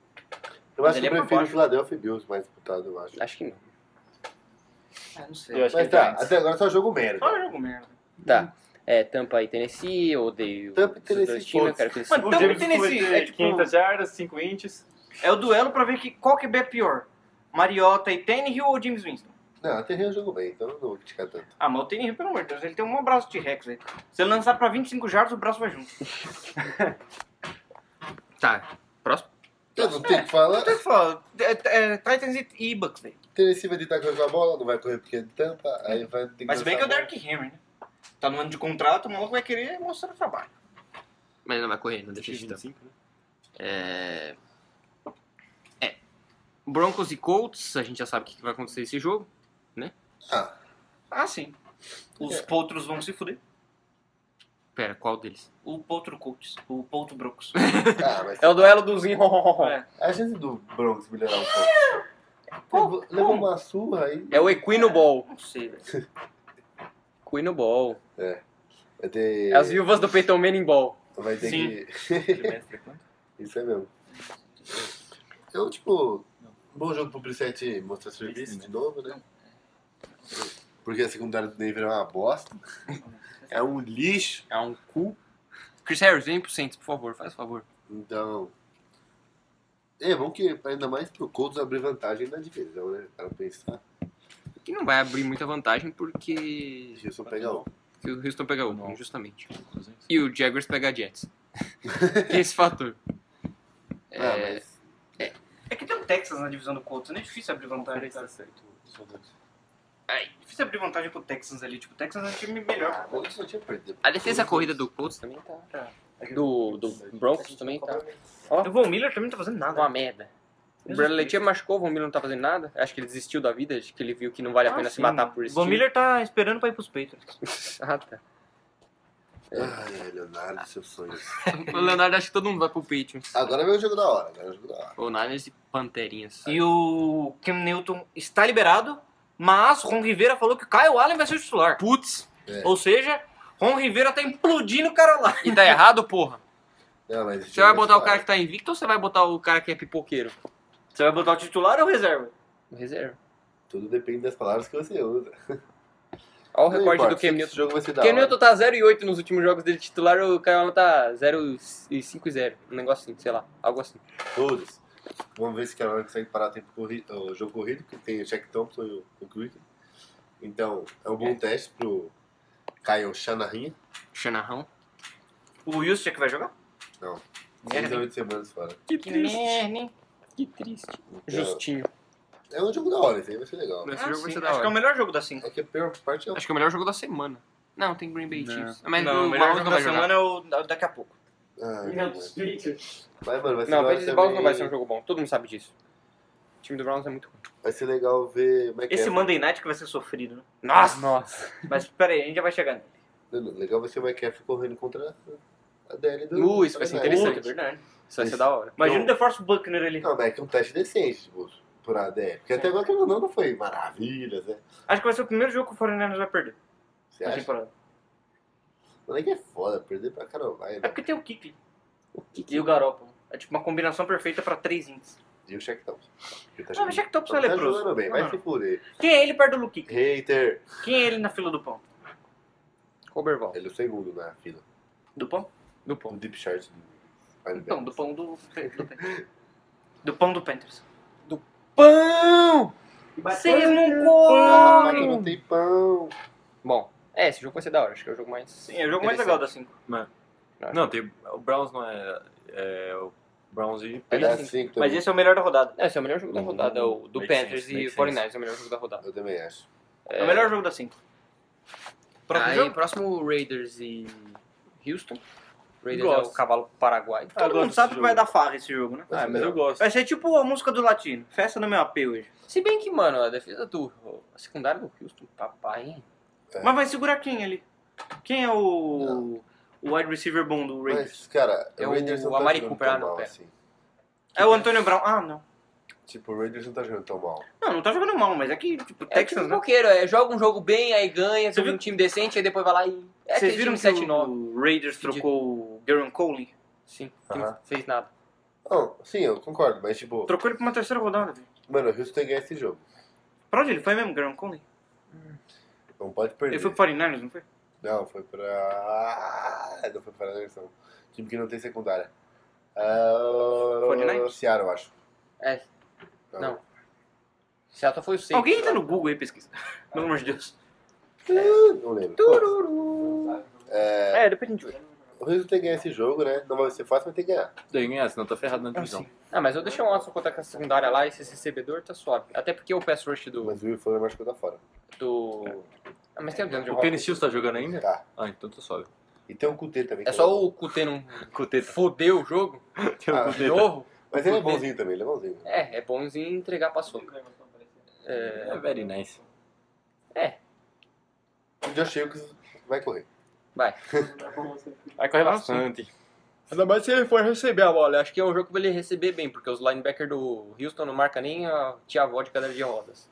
Speaker 5: Eu
Speaker 4: Mas
Speaker 5: acho que
Speaker 4: ele
Speaker 5: eu
Speaker 4: é por
Speaker 5: prefiro o. Philadelphia Bills mais disputado, eu acho.
Speaker 1: Acho que não.
Speaker 4: Ah, não sei.
Speaker 2: Eu acho
Speaker 5: Mas
Speaker 2: que é
Speaker 5: tá, até agora só jogo merda.
Speaker 4: Só jogo merda.
Speaker 1: Tá. É, Tampa e Tennessee, eu odeio
Speaker 5: Tampa e Tennessee,
Speaker 1: dois times, eu quero que eles...
Speaker 4: Mano, Tampa e Tennessee, é tipo-
Speaker 2: 500 jardas, 5 inches.
Speaker 4: É o duelo pra ver que, qual que é pior. Mariota e Tannehill ou James Winston?
Speaker 5: Não, até Rio jogou bem, então eu não vou criticar tanto.
Speaker 4: Ah, mas o Tannehill, pelo amor de Deus, ele tem um braço de Rex, velho. Se ele lançar pra 25 jardas, o braço vai junto.
Speaker 1: Tá. Próximo.
Speaker 5: Eu não tenho o que falar.
Speaker 4: Então, fala, é, é, Titans e, e Bucks, velho.
Speaker 5: Tennessee vai tentar correr com a bola, não vai correr porque é de tampa, aí vai ter que
Speaker 4: Mas bem que é o Derrick Henry, né? Tá no ano de contrato, o maluco vai querer mostrar o trabalho.
Speaker 1: Mas ele não vai correr, não deixa de tampa.
Speaker 2: 25, né?
Speaker 1: É... é. Broncos e Colts, a gente já sabe o que vai acontecer nesse jogo.
Speaker 5: Bola. Ah,
Speaker 4: Ah, sim. Os
Speaker 5: É.
Speaker 4: potros vão se fuder.
Speaker 1: Pera, qual deles?
Speaker 4: O potro Colts. O potro Broncos.
Speaker 5: ah, mas
Speaker 1: É o duelo dos in-
Speaker 4: é.
Speaker 5: a chance do Broncos melhorar um pouco. Levou, levou uma surra aí.
Speaker 1: É o Equino Ball.
Speaker 4: Não sei, velho.
Speaker 1: Equino Ball.
Speaker 5: Vai ter.
Speaker 1: É as viúvas do Peyton Manning Ball.
Speaker 5: Vai ter
Speaker 4: Sim.
Speaker 5: que. Isso é mesmo. Eu, tipo. Bom jogo pro Brissette mostrar serviço de novo, né? Porque a secundária do Denver é uma bosta. É um lixo.
Speaker 1: É um cu. Chris Harris, vem pro Saints, por favor, faz favor.
Speaker 5: Então. É bom que ainda mais pro Colts abrir vantagem na divisão, né? Para pensar.
Speaker 1: Que não vai abrir muita vantagem porque
Speaker 5: Houston pega um.
Speaker 1: que o Houston pega o
Speaker 2: Não.
Speaker 1: justamente. E o Jaguars pega a Jets. Tem esse fator. É,
Speaker 5: Ah, mas.
Speaker 4: É que tem o Texas na divisão do Colts, não é difícil abrir vantagem, cara. É difícil abrir vantagem pro Texans ali. Tipo, o Texans é um time melhor.
Speaker 5: Ah, mas isso não tinha perdido.
Speaker 1: A defesa corrida do Colts também tá. Do, do Broncos também tá.
Speaker 4: O Von Miller também não tá fazendo nada.
Speaker 1: Uma merda. O Bradley Chubb machucou, o Von Miller não tá fazendo nada. Acho que ele desistiu da vida, acho que ele viu que não vale a pena
Speaker 4: Ah,
Speaker 1: se
Speaker 4: sim,
Speaker 1: matar por esse
Speaker 4: Von
Speaker 1: time.
Speaker 4: Miller tá esperando pra ir pros Patriots.
Speaker 1: ah, tá.
Speaker 5: Ai, ai, Leonardo, seus sonhos.
Speaker 1: O Leonardo acha que todo mundo vai pro Patriots.
Speaker 5: Agora vem o jogo da hora. Agora é o jogo da hora.
Speaker 1: O Niners e Panterinhas.
Speaker 4: E o Cam Newton está liberado, mas Ron Rivera falou que o Kyle Allen vai ser o titular.
Speaker 1: Putz!
Speaker 5: É.
Speaker 4: Ou seja, Ron Rivera tá implodindo o Carolina.
Speaker 1: E tá errado, porra?
Speaker 5: Não,
Speaker 1: Você vai botar o cara que tá invicto ou você vai botar o cara que é pipoqueiro?
Speaker 4: Você vai botar o titular ou o reserva?
Speaker 1: Reserva.
Speaker 5: Tudo depende das palavras que você usa.
Speaker 1: Olha o
Speaker 5: Não
Speaker 1: recorde
Speaker 5: importa,
Speaker 1: do Cam
Speaker 5: esse
Speaker 1: Newton.
Speaker 5: jogo vai ser da
Speaker 1: Cam
Speaker 5: hora.
Speaker 1: Newton tá 0 e 8 nos últimos jogos dele titular, o Kyle Allen tá 0 e 5 e 0. Um negócio assim, sei lá, algo assim.
Speaker 5: Todos. Vamos ver se o Carolina consegue parar o, tempo corrido, o jogo corrido, porque tem o Shaq Thompson e o, o Quick. Então, é um bom teste pro Kyle Shanahan.
Speaker 1: Chanarrão.
Speaker 4: O Houston que vai jogar?
Speaker 5: Não. Seis a oito semanas fora.
Speaker 1: Que
Speaker 4: Que merda, hein?
Speaker 1: Que triste.
Speaker 5: Então,
Speaker 1: Justinho.
Speaker 5: É um jogo da hora, esse aí vai ser legal.
Speaker 1: Esse
Speaker 4: Ah,
Speaker 1: jogo vai ser da
Speaker 4: Acho que é o
Speaker 1: hora.
Speaker 4: melhor jogo da 5.
Speaker 5: É que a pior parte é o
Speaker 1: Acho que é o melhor jogo da semana. Não, tem Green Bay
Speaker 2: Não.
Speaker 1: Chiefs. Mas
Speaker 4: Não,
Speaker 1: o
Speaker 4: o melhor jogo
Speaker 1: não
Speaker 4: da semana é o da- daqui a pouco.
Speaker 5: Ah,
Speaker 3: É
Speaker 5: não,
Speaker 3: dos Patriots.
Speaker 5: Vai, mano, vai ser
Speaker 1: Não,
Speaker 5: hora
Speaker 1: Patriots e Browns não
Speaker 5: também.
Speaker 1: vai ser um jogo bom. Todo mundo sabe disso. O time do Browns é muito ruim.
Speaker 5: Vai ser legal ver o
Speaker 4: Esse Monday Night que vai ser sofrido, né?
Speaker 1: Nossa! Nossa!
Speaker 4: Mas pera aí, a gente já vai chegar nele.
Speaker 5: Legal vai ser o McCaffrey correndo contra a DL do...
Speaker 1: Uh, isso vai ser interessante.
Speaker 4: Puta, verdade.
Speaker 1: Isso vai ser da hora.
Speaker 4: Imagina o DeForest Buckner ali.
Speaker 5: Não, mas é que é um teste decente, tipo, por ADL. Porque até agora que não, não foi maravilhas, né?
Speaker 4: Acho que vai ser o primeiro jogo que o 49ers vai perder
Speaker 5: Você
Speaker 4: na
Speaker 5: acha?
Speaker 4: temporada.
Speaker 5: Não é que é foda, perder pra Carolina.
Speaker 4: É porque tem o Kikli e o Garoppolo. É tipo uma combinação perfeita pra três ins.
Speaker 5: E o Shaq Thompson. Tá
Speaker 4: Não, mas Shaq Thompson é
Speaker 5: tá
Speaker 4: leproso.
Speaker 5: jogando bem, vai
Speaker 4: Não.
Speaker 5: se fuder.
Speaker 4: Quem é ele perto do Luke?
Speaker 5: Hater.
Speaker 4: Quem é ele na fila do pão?
Speaker 1: Coberval.
Speaker 5: Ele é o segundo na fila.
Speaker 4: Do pão?
Speaker 1: Do
Speaker 5: O
Speaker 1: ponto.
Speaker 5: Deep Chart do
Speaker 4: Não, do pão do, do Panthers. Do pão do Panthers.
Speaker 1: Pão!
Speaker 4: Vocês não
Speaker 5: Ah, mas
Speaker 4: correm!
Speaker 5: não tem pão.
Speaker 1: Bom, é, esse jogo vai ser da hora. Acho que é o jogo mais.
Speaker 4: Sim, é o jogo mais legal da 5.
Speaker 2: Não, tem. O Browns não é. É o Browns e
Speaker 1: É
Speaker 5: É
Speaker 1: da
Speaker 5: assim
Speaker 4: Mas
Speaker 5: também.
Speaker 4: esse é o melhor da rodada.
Speaker 1: É, esse é o melhor jogo da
Speaker 5: Uhum.
Speaker 1: rodada. O do
Speaker 2: Make
Speaker 1: Panthers
Speaker 2: sense,
Speaker 1: e
Speaker 2: make
Speaker 1: 49ers é o melhor jogo da rodada.
Speaker 5: Eu também acho.
Speaker 4: É, o melhor jogo da 5. Próximo
Speaker 1: Aí,
Speaker 4: jogo?
Speaker 1: próximo Raiders e Houston. Raiders é
Speaker 2: Gosto.
Speaker 1: o cavalo paraguai.
Speaker 2: Ah,
Speaker 4: Todo
Speaker 2: gosto
Speaker 4: mundo sabe
Speaker 2: desse
Speaker 4: que vai
Speaker 2: jogo.
Speaker 4: dar farra esse jogo, né?
Speaker 2: Ah, mas eu gosto.
Speaker 4: Vai ser tipo a música do latino. Festa no meu AP hoje.
Speaker 1: Se bem que, mano, a defesa do. A secundária do Houston, papai, hein?
Speaker 5: É.
Speaker 4: Mas vai segurar quem ali? Quem é o, o wide receiver bom do Raiders?
Speaker 5: Mas, cara,
Speaker 1: É
Speaker 5: o Raiders
Speaker 1: o
Speaker 5: não tá
Speaker 1: Amari
Speaker 5: jogando
Speaker 1: Cooper lá
Speaker 5: tão
Speaker 1: no
Speaker 5: mal
Speaker 1: pé.
Speaker 5: assim.
Speaker 4: É o Antônio Brown. Ah, não.
Speaker 5: Tipo, o Raiders não tá jogando tão mal.
Speaker 4: Não, não tá jogando mal, mas é que, tipo,
Speaker 1: É tipo
Speaker 4: Texans, né?
Speaker 1: pipoqueiro, é, joga um jogo bem, aí ganha,
Speaker 4: Você viu-
Speaker 1: um time decente, aí depois vai lá e. É
Speaker 4: Vocês viram que
Speaker 1: 7-9.
Speaker 4: o Raiders trocou o Garen Coley?
Speaker 1: Sim,
Speaker 5: Aham.
Speaker 1: não fez nada.
Speaker 5: Não, sim, eu concordo, mas tipo,
Speaker 4: Trocou ele pra uma terceira rodada, velho.
Speaker 5: mano, o Houston tem que ganhar esse jogo.
Speaker 4: Pra onde ele foi mesmo, Garen Coley?
Speaker 5: Não pode perder.
Speaker 4: Ele foi pro 49ers, não foi?
Speaker 5: Não, foi pra. Não foi pra Anderson. Time que não tem secundária. Ah,
Speaker 4: 49ers?
Speaker 5: Seattle, eu acho.
Speaker 1: É, não. Seattle foi o 6.
Speaker 4: Alguém entra no Google aí e pesquisa. Pelo amor de Deus.
Speaker 5: Não lembro. É,
Speaker 4: É, depois a gente
Speaker 5: o Houston tem que ganhar esse jogo, né? Não vai ser fácil, mas tem que ganhar.
Speaker 2: Tem que ganhar, senão tá ferrado na divisão.
Speaker 1: Ah, mas eu deixei o Watson contra a secundária lá, esse recebedor tá suave. Até porque o pass rush do.
Speaker 5: Mas o Will Fuller machucou da fora.
Speaker 1: do... Ah, mas tem o DeAndre
Speaker 2: O
Speaker 1: Hopkins.
Speaker 2: Stills tá jogando ainda?
Speaker 5: Tá.
Speaker 2: Ah, então tá suave.
Speaker 5: E tem um QT também.
Speaker 1: É
Speaker 5: que
Speaker 1: só o Kutê não
Speaker 2: Cuteta.
Speaker 1: fodeu o jogo
Speaker 2: Tem
Speaker 5: Ah,
Speaker 2: o
Speaker 1: de
Speaker 2: Cuteta.
Speaker 1: novo.
Speaker 5: Mas ele é bonzinho também, ele é bonzinho.
Speaker 1: É, é bonzinho entregar pra soca.
Speaker 2: É very nice.
Speaker 5: O Josh Jacobs vai correr.
Speaker 1: Vai.
Speaker 2: Vai correr bastante.
Speaker 1: Ainda mais se ele for receber a bola. Acho que é um jogo pra ele receber bem, porque os linebackers do Houston não marcam nem a tia avó de cadeira de rodas.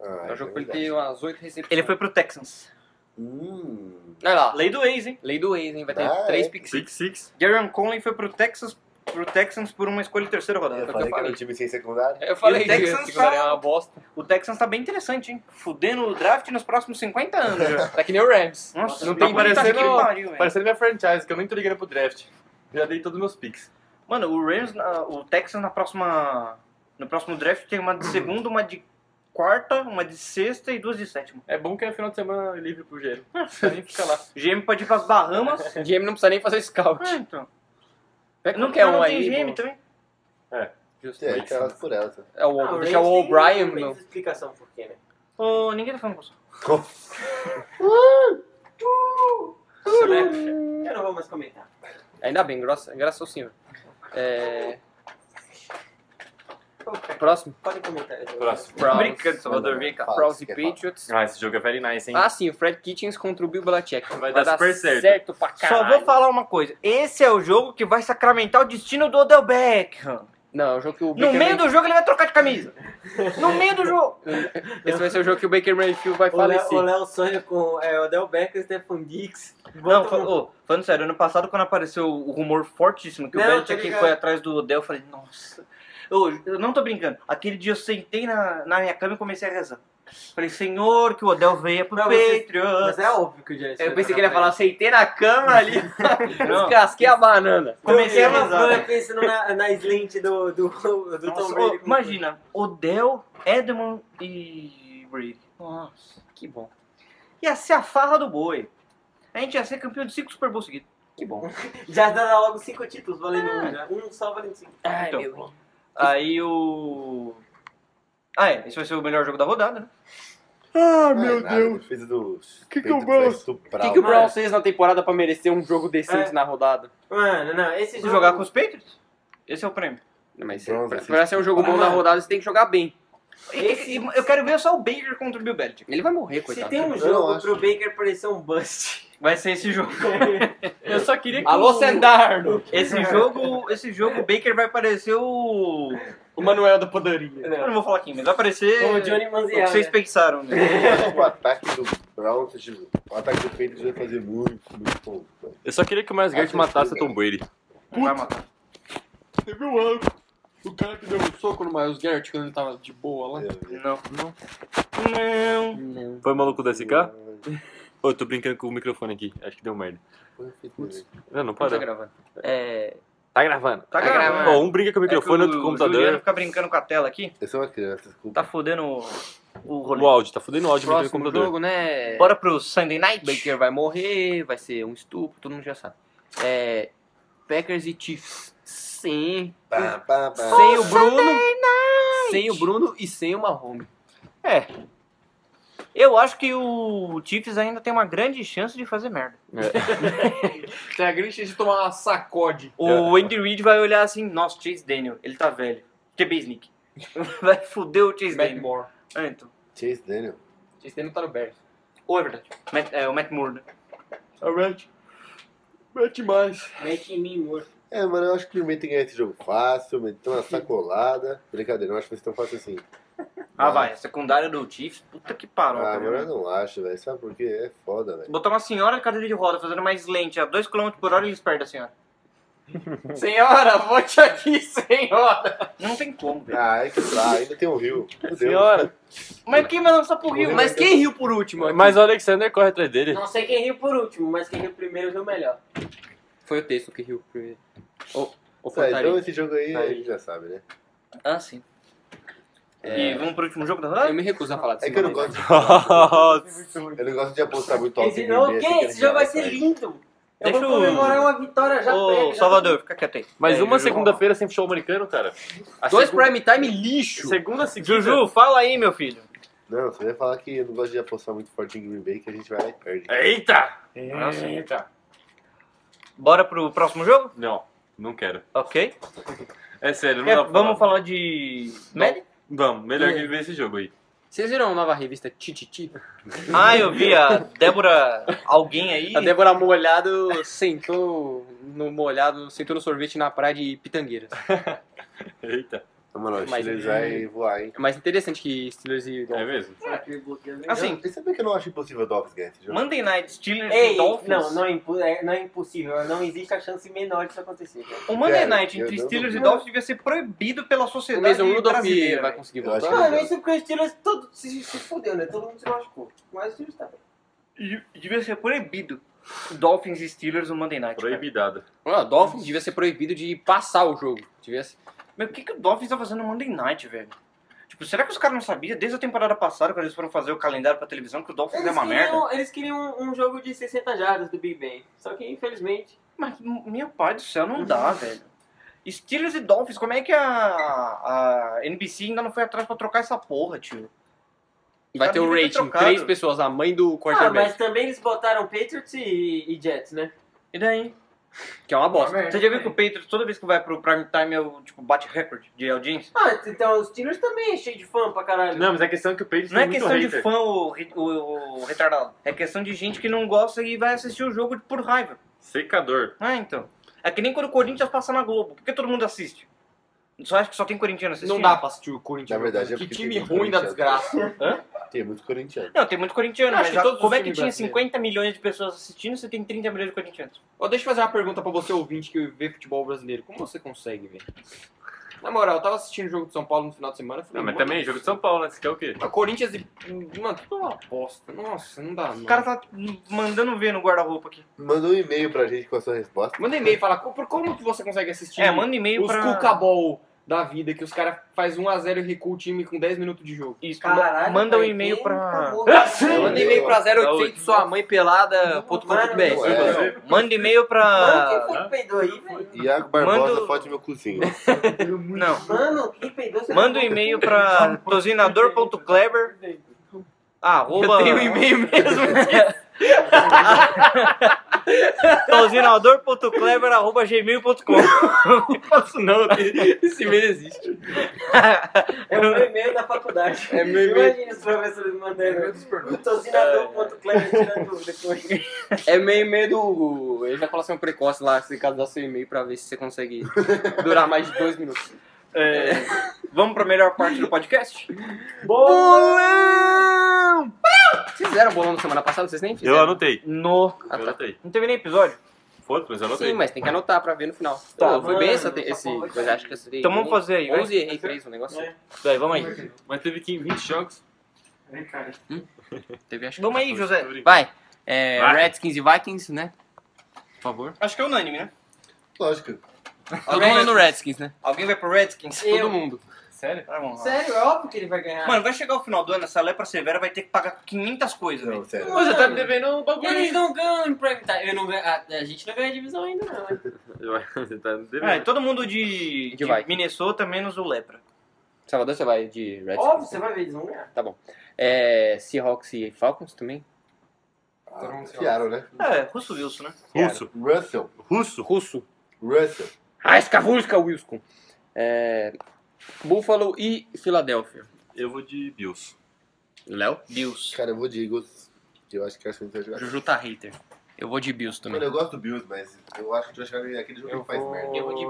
Speaker 5: Ah,
Speaker 1: É um jogo pra ele ter umas 8 recepções.
Speaker 4: Ele foi pro Texans.
Speaker 5: Hum.
Speaker 1: Olha lá.
Speaker 4: Lei do ex, hein?
Speaker 1: Lei do ex, hein? Vai ter
Speaker 5: Ah,
Speaker 1: 3
Speaker 5: é?
Speaker 1: pick
Speaker 2: Six, six.
Speaker 4: Garen Conley foi pro Texas pro Texans por uma escolha de terceira rodada.
Speaker 5: Eu falei que era
Speaker 1: falei.
Speaker 5: um time sem secundária.
Speaker 1: Eu falei
Speaker 4: E o
Speaker 1: que
Speaker 4: Texans
Speaker 1: secundária
Speaker 4: tá-
Speaker 1: é uma bosta.
Speaker 4: O Texans tá bem interessante, hein? Fudendo o draft nos próximos 50 anos já.
Speaker 1: Tá que nem o Rams.
Speaker 4: Nossa,
Speaker 2: Não tem
Speaker 4: puta
Speaker 2: parecendo-
Speaker 4: que pariu, velho.
Speaker 2: Parecendo minha franchise, que eu nem tô ligando pro draft. Já dei todos os meus picks.
Speaker 4: Mano, o Rams, na- o Texans na próxima. No próximo draft tem uma de segunda, uma de quarta, uma de sexta e duas de sétima.
Speaker 2: É bom que é final de semana livre pro GM. Precisa nem ficar lá.
Speaker 4: O GM pode ir pras Bahamas.
Speaker 1: O GM não precisa nem fazer scout.
Speaker 4: ah, então.
Speaker 1: Pega
Speaker 4: Não, não
Speaker 1: um
Speaker 4: tem
Speaker 1: aí.
Speaker 4: GM
Speaker 1: pô.
Speaker 4: também.
Speaker 1: Justo.
Speaker 5: É, que elas por elas.
Speaker 1: É o,
Speaker 3: Ah,
Speaker 1: deixa o
Speaker 3: tem
Speaker 1: O'Brien. não.
Speaker 3: explicação por quê, né?
Speaker 4: Ô, ninguém tá falando com você.
Speaker 3: Eu não vou mais comentar.
Speaker 1: Ainda bem, graças, graças ao senhor. É... Próximo.
Speaker 3: Podem comentar.
Speaker 2: Próximo.
Speaker 1: Browns.
Speaker 4: Brincando, Salvador, vem cá.
Speaker 1: Browns e? Patriots.
Speaker 2: Ah, esse jogo é very nice, hein?
Speaker 1: Ah, sim, o Fred Kitchens contra o Bill Belichick.
Speaker 2: Vai dar super certo.
Speaker 1: certo pra
Speaker 4: Só
Speaker 1: caralho.
Speaker 4: vou falar uma coisa. Esse é o jogo que vai sacramentar o destino do Odell Beckham.
Speaker 1: Não, é o jogo que o
Speaker 4: No
Speaker 1: Baker
Speaker 4: meio
Speaker 1: Mayfield...
Speaker 4: do jogo ele vai trocar de camisa. No meio do jogo.
Speaker 1: Esse vai ser o jogo que o Baker Mayfield vai
Speaker 3: O Léo,
Speaker 1: falecer.
Speaker 3: o Léo sonha com é, Odell Beckham, Stephen Diggs.
Speaker 4: Não,
Speaker 3: um-
Speaker 4: ô, falando sério, ano passado quando apareceu o rumor fortíssimo que
Speaker 3: Não,
Speaker 4: o Belichick
Speaker 3: ligado.
Speaker 4: foi atrás do Odell, eu falei, nossa. Eu, eu não tô brincando. Aquele dia eu sentei na, na minha cama e comecei a rezar. Falei, senhor, que o Odell venha pro
Speaker 3: Não, você-
Speaker 4: Patriots.
Speaker 3: Mas é óbvio que o Giants
Speaker 1: Eu pensei que ele ia falar, aceitei na cama ali,
Speaker 4: Não.
Speaker 1: descasquei a banana.
Speaker 4: Comecei a rezar.
Speaker 3: eu pensando na, na slant do, do, do
Speaker 4: Nossa,
Speaker 3: Tom Brady.
Speaker 4: imagina, Odell, Edmond e Brady. Nossa, que bom. Ia ser a farra do boi. A gente ia ser campeão de cinco Super Bowls seguidos.
Speaker 1: Que bom.
Speaker 3: Já dá logo cinco títulos valendo um, já. Um só valendo cinco.
Speaker 1: Ai,
Speaker 4: Então,
Speaker 1: meu.
Speaker 4: Aí o. Ah, é. Esse vai ser o melhor jogo da rodada, né?
Speaker 1: Ah,
Speaker 5: Meu Deus. Defesa do.
Speaker 1: Que que o Browns- O que, que o
Speaker 3: Mano.
Speaker 1: Browns fez na temporada pra merecer um jogo decente
Speaker 3: É.
Speaker 1: na rodada?
Speaker 3: Mano, não, esse
Speaker 4: Se
Speaker 3: jogo...
Speaker 4: jogar com os Patriots, esse é o prêmio.
Speaker 1: Não, Mas
Speaker 5: Browns
Speaker 1: pra, pra ser um jogo bom na rodada, você tem que jogar bem.
Speaker 4: E- e- e eu quero ver só o Baker contra o Bill Belichick.
Speaker 1: Ele vai morrer,
Speaker 3: Se
Speaker 1: coitado.
Speaker 3: tem um jogo pro Baker parecer um bust.
Speaker 4: Vai ser esse jogo.
Speaker 2: Eu só queria que
Speaker 1: Alô,
Speaker 2: o-
Speaker 1: Sendarno!
Speaker 4: Esse jogo, esse jogo, o Baker vai parecer o.
Speaker 1: O Manuel da Padaria.
Speaker 4: Eu não vou falar aqui, mas vai aparecer.
Speaker 3: O Johnny
Speaker 4: o
Speaker 3: Manziel,
Speaker 4: que vocês
Speaker 3: né?
Speaker 4: pensaram. Né?
Speaker 5: O ataque do Browns, tipo, o ataque do Patriots vai fazer muito, muito bom.
Speaker 2: Eu só queria que o Miles Garrett matasse o Tom Brady.
Speaker 4: Não vai matar.
Speaker 1: Você viu o o cara que deu um soco no Miles Garrett quando ele tava de boa lá?
Speaker 4: Não. Não. Não.
Speaker 1: Não.
Speaker 2: Foi maluco do SK? Ô, eu tô brincando com o microfone aqui. Acho que deu merda. Não, não
Speaker 1: Tá
Speaker 2: parou.
Speaker 1: gravando.
Speaker 4: É.
Speaker 2: Tá gravando.
Speaker 4: Tá,
Speaker 1: Tá
Speaker 4: gravando.
Speaker 1: gravando.
Speaker 2: Ó, um brinca com o microfone,
Speaker 4: É
Speaker 2: outro
Speaker 4: que
Speaker 2: com o
Speaker 4: o Juliano
Speaker 2: computador.
Speaker 4: fica brincando com a tela aqui.
Speaker 5: Eu sou uma criança, desculpa.
Speaker 4: Tá fodendo o, o rolê.
Speaker 2: O áudio, tá fudendo o áudio brincando com o
Speaker 1: Próximo
Speaker 2: computador.
Speaker 1: jogo, né?
Speaker 4: Bora pro Sunday Night?
Speaker 1: Baker vai morrer, vai ser um estupro, todo mundo já sabe. É, Packers e Chiefs. Sem, sem o Bruno. Sem o Bruno e sem o Mahomes.
Speaker 4: É. Eu acho que o Chiefs ainda tem uma grande chance de fazer merda.
Speaker 1: Tem a grande chance de tomar uma sacode.
Speaker 4: O Andy Reid vai olhar assim, nossa, Chase Daniel, ele tá velho. QB Sneak. Vai foder o Chase
Speaker 1: Matt
Speaker 4: Daniel.
Speaker 1: Moore.
Speaker 4: Ah, então.
Speaker 5: Chase Daniel.
Speaker 1: Esse não tá no Bears.
Speaker 4: Ou é verdade. Matt- é, o Matt Moore, né?
Speaker 1: É o Matt mais.
Speaker 3: Mete em mim, morto.
Speaker 5: É, mano, eu acho que o Bay tem que ganhar esse jogo fácil, meter uma sacolada. Brincadeira, não acho que vai ser tão fácil assim.
Speaker 4: Ah, vai. A secundária do Chiefs, puta que parou.
Speaker 5: Ah, mano, eu não acho, velho. Sabe por quê? É foda, velho.
Speaker 4: Botar uma senhora de cadeira de roda fazendo mais lente a 2km por hora e eles perdem a senhora.
Speaker 1: Senhora, volte aqui, senhora.
Speaker 4: Não tem como, velho.
Speaker 5: Ah, é que tá, ainda tem o Rio. Meu Deus.
Speaker 2: Senhora.
Speaker 4: Mas quem vai lançar pro Rio?
Speaker 1: Mas quem riu por último? aqui?
Speaker 2: Mas o Alexander corre atrás dele.
Speaker 3: Não sei quem riu por último, mas quem riu primeiro riu melhor.
Speaker 1: Foi o texto que riu primeiro. Ou, ou
Speaker 5: Tá,
Speaker 1: Fortaleza.
Speaker 5: então esse jogo aí a
Speaker 1: Aí.
Speaker 5: gente já sabe, né?
Speaker 4: Ah, sim.
Speaker 1: É.
Speaker 4: E vamos pro último jogo da
Speaker 1: Eu
Speaker 4: rodada?
Speaker 1: me recuso a falar disso.
Speaker 5: É que eu não gosto de, eu não gosto de apostar muito alto
Speaker 3: Esse,
Speaker 5: em
Speaker 3: não,
Speaker 5: Green
Speaker 3: o
Speaker 5: Bay,
Speaker 3: quê?
Speaker 5: assim,
Speaker 3: Esse jogo vai ser lindo. Eu
Speaker 4: Deixa
Speaker 3: vou
Speaker 4: o-
Speaker 3: comemorar uma vitória já
Speaker 4: Ô,
Speaker 3: prévia. já
Speaker 4: Salvador, fica quieto aí.
Speaker 2: Mais
Speaker 4: É,
Speaker 2: uma segunda-feira sem futebol americano, cara. A
Speaker 1: Dois
Speaker 2: segunda-
Speaker 1: prime time lixo.
Speaker 2: Segunda seguida.
Speaker 4: Juju, fala aí, meu filho.
Speaker 5: Não, você vai falar que eu não gosto de apostar muito forte em Green Bay, que a gente vai lá e perde.
Speaker 2: Eita!
Speaker 4: Eita. Bora pro próximo jogo?
Speaker 2: Não, não quero.
Speaker 4: Ok.
Speaker 2: É sério, não
Speaker 4: Quer-
Speaker 2: dá pra
Speaker 4: vamos falar de. Madden?
Speaker 2: Vamos, melhor que ver esse jogo aí.
Speaker 1: Vocês viram a nova revista Tititi?
Speaker 4: Ah, eu vi a Débora, alguém aí.
Speaker 1: A Débora Molhado sentou no molhado, sentou no sorvete na praia de Pitangueiras.
Speaker 2: Eita.
Speaker 5: Mano, o
Speaker 1: Mas-
Speaker 5: Steelers vai voar, hein?
Speaker 1: É mais interessante que Steelers e
Speaker 2: É
Speaker 1: Dolphins.
Speaker 2: mesmo?
Speaker 4: Assim,
Speaker 5: Eu, sabe que eu não acho impossível o Dolphins ganhar esse jogo?
Speaker 4: Monday Night Steelers e
Speaker 3: Ei,
Speaker 4: Dolphins.
Speaker 3: não, não é, impo- é- não é impossível. Não existe a chance menor disso acontecer. cara.
Speaker 4: O Monday
Speaker 5: Sério,
Speaker 4: Night entre
Speaker 5: não
Speaker 4: Steelers e
Speaker 5: duvido.
Speaker 4: Dolphins devia ser proibido pela
Speaker 1: O
Speaker 4: sociedade
Speaker 1: Mason Rudolph
Speaker 4: brasileira.
Speaker 1: vai
Speaker 4: velho.
Speaker 1: conseguir
Speaker 5: Eu acho
Speaker 1: voltar?
Speaker 5: que-
Speaker 3: Mano, isso porque os Steelers todo se, se fudeu, né? Todo mundo se machucou. Mas os Steelers tá.
Speaker 4: E Devia ser proibido. Dolphins e Steelers no Monday Night. cara.
Speaker 2: Proibidado.
Speaker 1: Ah, Dolphins devia ser proibido de passar o jogo. Devia ser...
Speaker 4: Meu, o que, que o Dolphins tá fazendo no Monday Night, velho? Tipo, será que os caras não sabiam desde a temporada passada, quando eles foram fazer o calendário pra televisão, que o Dolphins é
Speaker 3: Eles
Speaker 4: uma merda?
Speaker 3: queriam, eles queriam um jogo de 60 jardas do Big Ben. Só que, infelizmente.
Speaker 4: Mas, meu pai do céu, não dá, velho. Steelers e Dolphins, como é que a, a NBC ainda não foi atrás pra trocar essa porra, tio?
Speaker 1: Vai ter o rating.
Speaker 4: trocado.
Speaker 1: Três pessoas, a mãe do
Speaker 3: Ah,
Speaker 1: quarterback.
Speaker 3: mas também eles botaram Patriots e, e Jets, né?
Speaker 4: E daí?
Speaker 1: Que é uma bosta.
Speaker 4: Você já viu que o Patriots, toda vez que vai pro prime time, é o, tipo, bate recorde de audiência?
Speaker 3: Ah, então os Steelers também é cheio de fã pra caralho.
Speaker 2: Não, mas a questão é que o Patriots
Speaker 4: Não é
Speaker 2: tem muito
Speaker 4: questão de
Speaker 2: hater.
Speaker 4: fã o, o, o retardado. É questão de gente que não gosta e vai assistir o jogo por raiva.
Speaker 2: Secador.
Speaker 4: Ah, então. É que nem quando o Corinthians passa na Globo. Por que todo mundo assiste? Só acha que só tem corintiano assistindo?
Speaker 1: Não dá pra assistir o Corinthians.
Speaker 5: Na verdade, é
Speaker 1: que
Speaker 5: porque
Speaker 1: time
Speaker 5: tem muito
Speaker 1: ruim da
Speaker 5: corintiano.
Speaker 1: desgraça.
Speaker 5: Tem muito corintiano.
Speaker 4: Não, tem muito corintiano,
Speaker 1: Acho
Speaker 4: mas
Speaker 1: que
Speaker 4: a-
Speaker 1: todos os
Speaker 4: como é que
Speaker 1: times
Speaker 4: tinha
Speaker 1: brasileiros.
Speaker 4: 50 milhões de pessoas assistindo você tem 30 milhões de corintianos?
Speaker 1: Ó, deixa eu fazer uma pergunta pra você, ouvinte, que vê futebol brasileiro. Como você consegue ver? Na moral, eu tava assistindo o jogo de São Paulo no final de semana. eu Falei,
Speaker 2: Não, mas
Speaker 1: mano,
Speaker 2: também, jogo de São Paulo, né? Você quer o quê?
Speaker 1: A Corinthians e. Mano, tudo uma aposta. Nossa, não dá. Não.
Speaker 4: O cara tá mandando ver no guarda-roupa aqui.
Speaker 5: Manda um e-mail pra gente com a sua resposta.
Speaker 1: Manda e-mail e fala co- por como que você consegue assistir
Speaker 4: É, manda e-mail
Speaker 1: os
Speaker 4: pra...
Speaker 1: Cucabol da vida, que os caras faz 1x0 e recua o time com 10 minutos de jogo.
Speaker 4: Isso,
Speaker 3: Caralho,
Speaker 4: manda um e-mail pra...
Speaker 1: Manda e-mail pra
Speaker 2: Saúde.
Speaker 1: 0800 sua mãe pelada.com.br.
Speaker 5: É.
Speaker 4: Manda e-mail
Speaker 3: Mano, quem
Speaker 4: pra...
Speaker 3: foi que peidou aí, velho?
Speaker 5: Iago Barbosa,
Speaker 4: Manda-
Speaker 5: foto meu cozinho.
Speaker 4: Não.
Speaker 3: Mano, quem peidou? você
Speaker 4: Manda um e-mail pra tozinador.clever arroba...
Speaker 1: Eu tenho um e-mail mesmo.
Speaker 4: tozinador.clever arroba gmail.com
Speaker 1: Não faço não, esse e-mail existe.
Speaker 3: É o meu e-mail da faculdade.
Speaker 1: É meu e-mail.
Speaker 3: Imagina os professores mandando. Tozinador.clever tirando dúvida com ele.
Speaker 1: É meu e-mail do ejaculação precoce lá, se caso dá seu e-mail pra ver se você consegue durar mais de dois minutos.
Speaker 4: É, Vamos pra melhor parte do podcast?
Speaker 1: Bolão! Vocês fizeram bolão na semana passada? Vocês nem
Speaker 2: Eu
Speaker 1: fizeram?
Speaker 2: anotei.
Speaker 4: No...
Speaker 1: Ah,
Speaker 2: Eu
Speaker 1: tá.
Speaker 2: anotei.
Speaker 4: Não teve nem episódio?
Speaker 2: Foda-se, mas eu anotei.
Speaker 1: Sim, mas tem que anotar pra ver no final.
Speaker 4: Tá,
Speaker 1: Pô, foi bem essa,
Speaker 3: essa
Speaker 1: esse coisa, acho que esse
Speaker 4: Então vamos fazer aí, vai.
Speaker 1: 11 e errei 3 o negócio.
Speaker 3: É.
Speaker 4: Daí, vamos aí.
Speaker 2: Mas teve 15, 20 jogos.
Speaker 1: Teve, acho que
Speaker 4: Vamos aí, José.
Speaker 1: Vai. É,
Speaker 2: Vai.
Speaker 1: Redskins e Vikings, né? Por favor.
Speaker 4: Acho que é unânime, né?
Speaker 5: Lógico.
Speaker 1: Todo mundo no Redskins, né?
Speaker 4: Alguém vai pro Redskins?
Speaker 3: Eu.
Speaker 1: Todo mundo.
Speaker 2: Sério?
Speaker 4: Tá bom.
Speaker 3: Sério, é óbvio que ele vai ganhar.
Speaker 4: Mano, vai chegar o final do ano, essa lepra severa vai ter que pagar 500 coisas,
Speaker 5: Não,
Speaker 4: velho.
Speaker 5: sério.
Speaker 2: Você tá me devendo um bagulho.
Speaker 3: eles não ganham em prime time. Eu não ganho, a, a gente não ganha divisão ainda, não. né?
Speaker 2: Você tá me devendo.
Speaker 4: É, todo mundo de, de
Speaker 1: vai.
Speaker 4: Minnesota, menos o lepra.
Speaker 1: Salvador, você vai de Redskins?
Speaker 3: Óbvio, você vai ver, eles vão ganhar.
Speaker 1: É, Seahawks e Falcons também?
Speaker 5: Fiaram, né?
Speaker 4: É, Russo Wilson, né?
Speaker 2: Russo.
Speaker 5: Russell.
Speaker 2: Russo.
Speaker 1: Russo.
Speaker 5: Russell.
Speaker 1: Ah, escavusca, Wilson. É, Buffalo e Filadélfia.
Speaker 2: Eu vou de Bills.
Speaker 1: Léo?
Speaker 4: Bills.
Speaker 5: Cara, eu vou de Eagles. Eu acho que a gente vai jogar.
Speaker 1: Juju tá hater. Eu vou de Bills também.
Speaker 5: Mano, eu gosto do Bills, mas eu acho que a gente vai jogar aquele jogo que faz merda.
Speaker 1: Eu vou de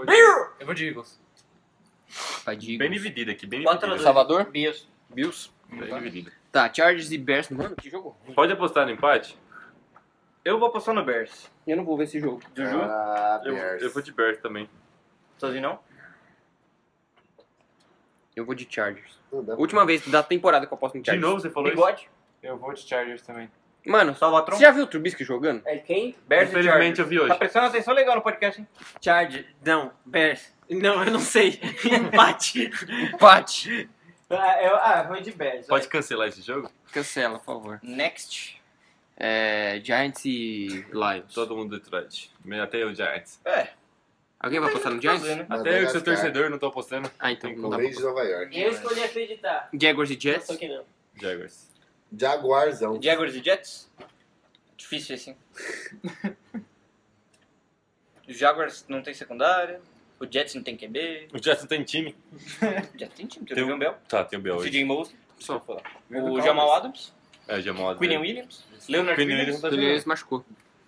Speaker 2: Eu vou de Eagles.
Speaker 1: Vai de
Speaker 2: Bem
Speaker 1: Eagles.
Speaker 2: dividido aqui, bem
Speaker 4: Quanto
Speaker 2: dividido.
Speaker 1: Salvador?
Speaker 4: Bills.
Speaker 1: Bills?
Speaker 2: Bem dividido.
Speaker 1: Tá, Chargers e Bears. Mano, que jogo ruim.
Speaker 2: Pode apostar no empate?
Speaker 4: Eu vou apostar no Bears.
Speaker 1: Eu não vou ver esse jogo.
Speaker 4: Juju?
Speaker 5: Ah,
Speaker 2: Eu,
Speaker 5: Bears.
Speaker 2: eu vou de Bears também.
Speaker 4: Sozinho não?
Speaker 1: Eu vou de Chargers.
Speaker 5: Não dá pra-
Speaker 1: Última vez da temporada que eu aposto no
Speaker 2: De
Speaker 1: Chargers.
Speaker 2: novo você falou isso?
Speaker 4: Bigode?
Speaker 6: Eu vou de Chargers também.
Speaker 1: Mano,
Speaker 4: Salvatron?
Speaker 1: você já viu o Trubisky jogando?
Speaker 3: É quem?
Speaker 4: Bears e
Speaker 2: Infelizmente
Speaker 4: Chargers.
Speaker 2: eu vi hoje.
Speaker 4: Tá prestando atenção legal no podcast, hein?
Speaker 3: Charger. Não, Bears. Não, eu não sei. Empate.
Speaker 1: Empate.
Speaker 3: ah, eu, ah, vou de Bears.
Speaker 2: Pode cancelar esse jogo?
Speaker 1: Cancela, por favor.
Speaker 4: Next.
Speaker 1: É, Giants e Lions.
Speaker 2: Todo mundo Detroit. Até o Giants.
Speaker 4: É.
Speaker 1: Alguém vai apostar no Giants?
Speaker 4: fazer, né?
Speaker 2: Até eu que sou
Speaker 5: Madagascar.
Speaker 2: vai não tô apostando.
Speaker 1: Ah, então não
Speaker 5: O
Speaker 1: dá pra
Speaker 5: de Nova York.
Speaker 3: Eu escolhi acreditar.
Speaker 1: Jaguars e
Speaker 3: Não
Speaker 1: Jets?
Speaker 3: sou que não.
Speaker 2: Jaguars.
Speaker 5: Jaguarzão.
Speaker 4: Jaguars e Jets? Difícil hein? Os Jaguars não tem secundária. O Jets não tem QB.
Speaker 2: O Jets não tem time.
Speaker 4: O Jets tem time. Tem
Speaker 2: Tem
Speaker 4: o
Speaker 2: um-
Speaker 4: Le'Veon Bell.
Speaker 2: Tá, tem o Bell
Speaker 4: O
Speaker 2: hoje.
Speaker 4: CJ Mosley.
Speaker 1: Só.
Speaker 4: O Jamal Adams.
Speaker 2: É, Jamal
Speaker 4: Quinn
Speaker 2: Adams.
Speaker 4: Williams. Leonard
Speaker 2: Quinn
Speaker 4: Williams.
Speaker 2: Williams tá
Speaker 1: se machucou.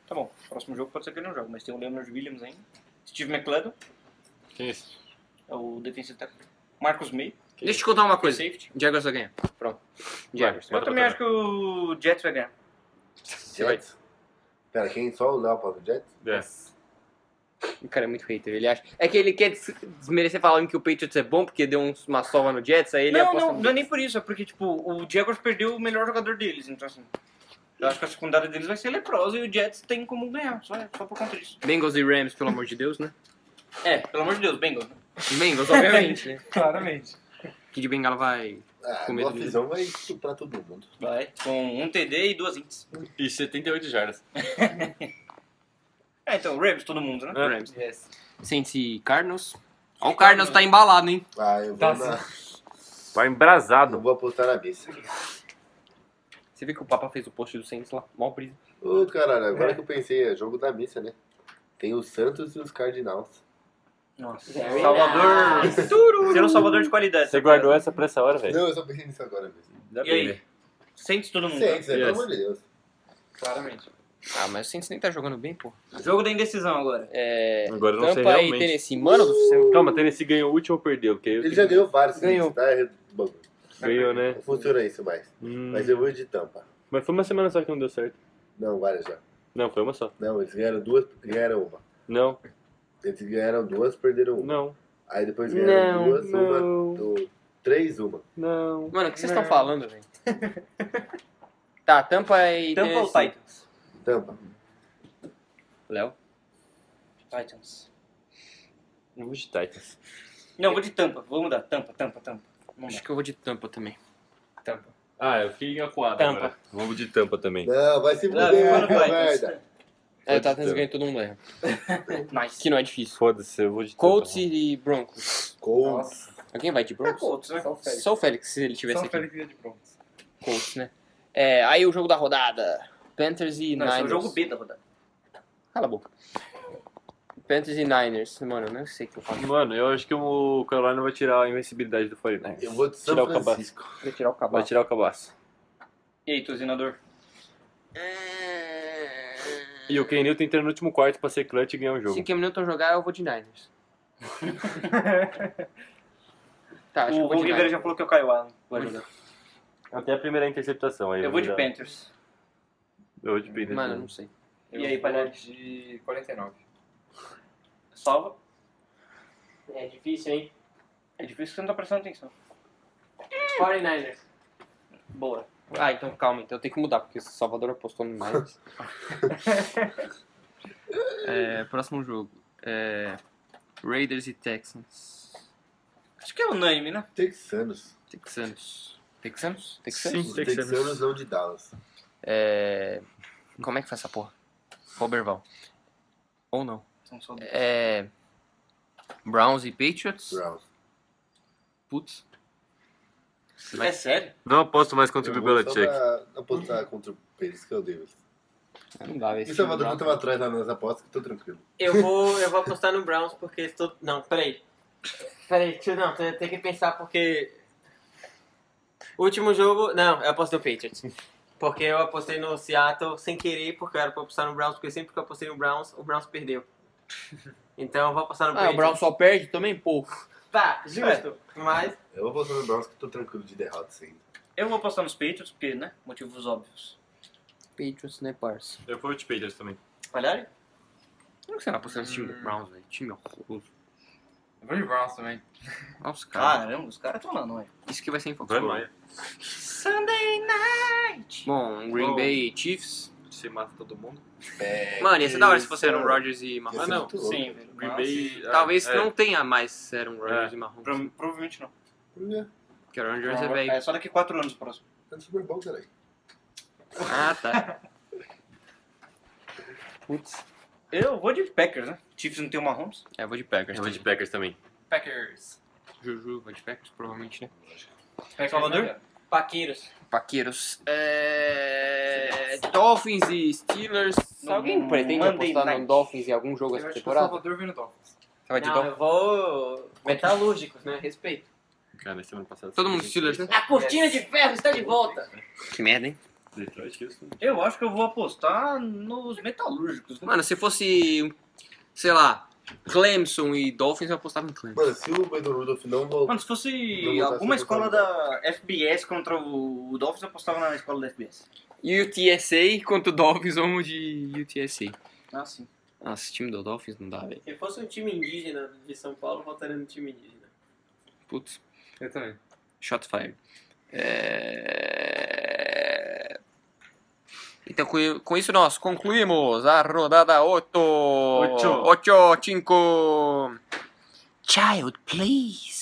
Speaker 4: Tá bom. Próximo jogo pode ser que ele não jogue, mas tem o Leonard Williams ainda. Steve McLeod.
Speaker 2: Quem é esse?
Speaker 4: É o defensive tackle. Marcos May.
Speaker 1: Deixa eu te contar uma coisa.
Speaker 4: Safety.
Speaker 1: Jaguars vai ganhar. Pronto. Jaguars.
Speaker 4: Eu também acho que o Jets vai ganhar.
Speaker 5: Jets? Pera, quem só o Léo para o Jets?
Speaker 2: Yes.
Speaker 1: O cara é muito hater, ele acha. É que ele quer des- desmerecer falando que o Patriots é bom porque deu uns- uma sova no Jets, aí ele
Speaker 4: não,
Speaker 1: aposta
Speaker 4: não,
Speaker 1: no
Speaker 4: não é nem por isso, é porque, tipo, o Jaguars perdeu o melhor jogador deles, então assim. Eu acho que a secundária deles vai ser leprosa e o Jets tem como ganhar, só, só por conta disso.
Speaker 1: Bengals e Rams, pelo amor de Deus, né?
Speaker 4: É, pelo amor de Deus, Bengals.
Speaker 1: Bengals, obviamente, né?
Speaker 4: Claramente.
Speaker 1: Que de Bengala vai.
Speaker 5: Ah,
Speaker 1: Com
Speaker 5: a
Speaker 1: medo
Speaker 5: visão vai estuprar todo mundo.
Speaker 4: Vai. Com um TD e duas ints.
Speaker 2: E 78 jardas.
Speaker 4: É, então, Rams, todo mundo, né?
Speaker 1: Rams.
Speaker 6: Yes.
Speaker 1: Saints e Cardinals. Ó, o Cardinals tá embalado, hein?
Speaker 5: Ah, eu vou,
Speaker 6: Tá,
Speaker 5: na...
Speaker 2: Vai
Speaker 5: eu
Speaker 2: embrasado.
Speaker 5: vou apostar na missa.
Speaker 1: Você viu que o Papa fez o post do Saints lá? Mó brisa.
Speaker 5: Ô, caralho, agora que eu pensei, é jogo da missa, né? Tem os Santos e os Cardinals.
Speaker 4: Nossa.
Speaker 1: Very
Speaker 4: Salvador.
Speaker 1: nice.
Speaker 4: Ser um salvador de qualidade.
Speaker 2: Você guardou essa pra essa hora, velho?
Speaker 5: Não, eu só pensei nisso agora mesmo.
Speaker 2: Ainda
Speaker 4: E aí?
Speaker 2: bem, né?
Speaker 4: Sente todo mundo.
Speaker 5: Saints, né? Pelo
Speaker 2: Yes.
Speaker 5: amor de Deus.
Speaker 6: Claramente.
Speaker 1: Ah, mas o Saints nem tá jogando bem, pô.
Speaker 4: Jogo da indecisão agora.
Speaker 1: É.
Speaker 2: Agora eu não sei
Speaker 1: Tampa e
Speaker 2: realmente.
Speaker 1: Tennessee. Mano do céu.
Speaker 2: Calma, Tennessee ganhou o último ou perdeu? Porque eu
Speaker 5: Ele
Speaker 2: tenho-
Speaker 5: já ganhou vários,
Speaker 1: Ganhou.
Speaker 5: Saints, tá? É bagulho.
Speaker 2: Ganhou, né?
Speaker 5: Não funciona isso mais.
Speaker 2: Hum.
Speaker 5: Mas eu vou de Tampa.
Speaker 2: Mas foi uma semana só que não deu certo.
Speaker 5: Não, várias já.
Speaker 2: Não, foi uma só.
Speaker 5: Não, eles ganharam duas, ganharam uma.
Speaker 2: Não,
Speaker 5: Eles ganharam duas, perderam uma.
Speaker 2: não,
Speaker 5: Aí depois ganharam
Speaker 1: Não,
Speaker 5: duas, uma,
Speaker 2: não.
Speaker 5: do, três, uma.
Speaker 2: não.
Speaker 1: Mano, o que vocês estão falando, velho? tá, Tampa e
Speaker 4: Tampa ou. Titans?
Speaker 5: Tampa.
Speaker 1: Léo?
Speaker 4: Titans.
Speaker 2: Não vou de Titans.
Speaker 4: Não, vou de Tampa. Vou mudar. Tampa, Tampa, Tampa. Não
Speaker 1: Acho
Speaker 4: dá.
Speaker 1: que eu vou de Tampa também.
Speaker 6: Tampa.
Speaker 2: Ah, eu fiquei acuado
Speaker 4: Tampa.
Speaker 2: agora. Vamos de Tampa também.
Speaker 5: Não, vai se fuder, merda.
Speaker 1: É, o
Speaker 2: ser.
Speaker 1: ganha todo mundo erra.
Speaker 4: Nice.
Speaker 1: Que não é difícil.
Speaker 2: Foda-se, eu vou de
Speaker 1: Colts
Speaker 2: Tampa.
Speaker 1: e Broncos.
Speaker 5: Colts.
Speaker 1: Alguém vai de
Speaker 4: É
Speaker 1: Broncos?
Speaker 4: Colts, né?
Speaker 6: Só o Félix.
Speaker 1: Só o Félix, se ele tivesse
Speaker 6: Só o
Speaker 1: aqui.
Speaker 6: Félix ia de Broncos.
Speaker 1: Colts, né? É, aí o jogo da rodada. Panthers e
Speaker 4: Não, esse é o
Speaker 1: Niners.
Speaker 4: jogo B da rodada.
Speaker 1: Cala a boca. Panthers e Niners. Mano, eu não sei o que eu faço.
Speaker 2: Mano, eu acho que o Carolina vai tirar a invencibilidade do 49ers.
Speaker 5: Eu vou de São
Speaker 2: Tirar o cabaço.
Speaker 5: Francisco.
Speaker 1: Vou tirar o
Speaker 2: Vai
Speaker 1: cavalo.
Speaker 2: tirar o cabaço.
Speaker 4: E aí, tozinador?
Speaker 2: E o Ken Newton entrando no último quarto pra ser clutch e ganhar o jogo.
Speaker 1: Se o Cam Newton jogar, eu vou de Niners. tá, acho que eu
Speaker 4: O
Speaker 1: vou de
Speaker 4: Rivera
Speaker 1: Niners.
Speaker 4: já falou que é o Caio Allen. Vai jogar.
Speaker 2: Até a primeira interceptação aí.
Speaker 4: Eu vou de
Speaker 2: dar-
Speaker 4: Panthers.
Speaker 2: Eu vou de Panthers.
Speaker 1: Mano, eu não sei.
Speaker 4: E aí, Palhares?
Speaker 6: de 49.
Speaker 4: Salva.
Speaker 1: É difícil, hein?
Speaker 4: É difícil que você não tá prestando atenção.
Speaker 1: 49ers.
Speaker 4: Boa.
Speaker 1: Ah, então calma, então eu tenho que mudar, porque o Salvador apostou no Niners. é, próximo jogo. É, Raiders e Texans.
Speaker 4: Acho que é unânime, né?
Speaker 5: Texanos.
Speaker 1: Texanos. Texanos? Texanos?
Speaker 2: Sim.
Speaker 5: Os
Speaker 2: Texanos.
Speaker 5: Texanos não de Dallas.
Speaker 1: É, como é que faz essa porra? Roberval. Ou não.
Speaker 4: São só dois.
Speaker 1: É, Browns e Patriots.
Speaker 5: Browns.
Speaker 1: Putz.
Speaker 4: É sério?
Speaker 2: Não aposto mais contra o
Speaker 5: Eu só
Speaker 2: Belichick.
Speaker 5: pra apostar contra o Patriots, que é o Davis.
Speaker 1: Não dá, velho.
Speaker 5: E o Salvador não tava atrás lá nas apostas, que tô tranquilo.
Speaker 3: Eu vou, eu vou apostar no Browns porque estou. Não, peraí. Peraí, eu- não, tem tem que pensar porque. Último jogo. Não, eu apostei no Patriots. Porque eu apostei no Seattle sem querer, porque eu era pra apostar no Browns, porque sempre que eu apostei no Browns, o Browns perdeu. Então eu vou apostar no
Speaker 1: Ah, o. Browns só perde também? Pô.
Speaker 3: Tá, justo. Mas.
Speaker 5: Eu vou apostar no Browns, que tô tranquilo de derrota sempre.
Speaker 4: Eu vou apostar nos Patriots, porque, né? Motivos óbvios.
Speaker 1: Patriots, né, parça?
Speaker 2: Eu vou de Patriots também.
Speaker 4: Palhari?
Speaker 1: Por que você não apostou nesse time do Browns, velho? Time horroroso.
Speaker 6: Eu vou de Browns também.
Speaker 1: Nossa, cara.
Speaker 4: Caramba, os caras estão lá, não é?
Speaker 1: Isso que vai ser em Fox.
Speaker 2: Vai, Maia.
Speaker 4: Sunday night!
Speaker 1: Bom, Green
Speaker 2: Bom.
Speaker 1: Bay e Chiefs.
Speaker 2: Você mata todo mundo.
Speaker 1: Mano, ia ser da hora se fosse Aaron Rodgers e Mahomes. Ah, não.
Speaker 4: Sim, velho.
Speaker 2: Green
Speaker 4: Mas-
Speaker 2: Bay.
Speaker 1: Talvez
Speaker 2: é,
Speaker 1: não tenha mais Aaron Rodgers
Speaker 2: É.
Speaker 1: e Mahomes.
Speaker 4: Pro- provavelmente não.
Speaker 1: Porque Aaron Rodgers é velho.
Speaker 4: É só daqui a quatro anos o próximo.
Speaker 5: É no Super Bowl, caralho.
Speaker 1: Ah, tá.
Speaker 4: Putz. Eu vou de Packers, né? Chiefs não tem o Mahomes.
Speaker 1: É, eu vou de Packers.
Speaker 2: Eu vou de
Speaker 1: também.
Speaker 2: Packers também.
Speaker 6: Packers.
Speaker 1: Juju, vou de Packers, provavelmente, né?
Speaker 6: Packers
Speaker 4: Salvador?
Speaker 6: né,
Speaker 3: Paqueiros.
Speaker 1: Paqueiros. É... Dolphins e Steelers.
Speaker 4: No
Speaker 1: Alguém pretende
Speaker 4: Monday
Speaker 1: apostar no
Speaker 4: Night.
Speaker 1: Dolphins em algum jogo
Speaker 6: Eu
Speaker 1: essa
Speaker 6: acho que o
Speaker 1: temporada?
Speaker 6: Salvador vem no Dolphins.
Speaker 1: Você vai de
Speaker 3: Não,
Speaker 1: Dolphins?
Speaker 3: eu vou. Metalúrgicos, né? Respeito.
Speaker 2: Cara, semana passada.
Speaker 1: Todo mundo Steelers, né?
Speaker 3: A cortina de ferro está de volta.
Speaker 1: Que merda, hein?
Speaker 2: Detroit, Houston.
Speaker 4: Eu acho que eu vou apostar nos metalúrgicos. Né?
Speaker 1: Mano, se fosse, sei lá, Clemson e Dolphins, eu apostava em Clemson.
Speaker 5: Mano, se o Brandon Rudolph não voltar.
Speaker 4: Mano, se fosse alguma escola da FBS contra o Dolphins, eu apostava na escola da FBS.
Speaker 1: E o TSA contra o Dolphins, vamos de UTSA.
Speaker 4: Ah, sim.
Speaker 1: Nossa, esse time do Dolphins não dá, velho.
Speaker 3: Se fosse um time indígena de São Paulo, votaria no time indígena.
Speaker 1: Putz,
Speaker 2: Eu também.
Speaker 1: shot fired. É... Então, com- isso, nós concluímos a rodada 8.
Speaker 2: Ocho.
Speaker 1: 8, 5. Child, please.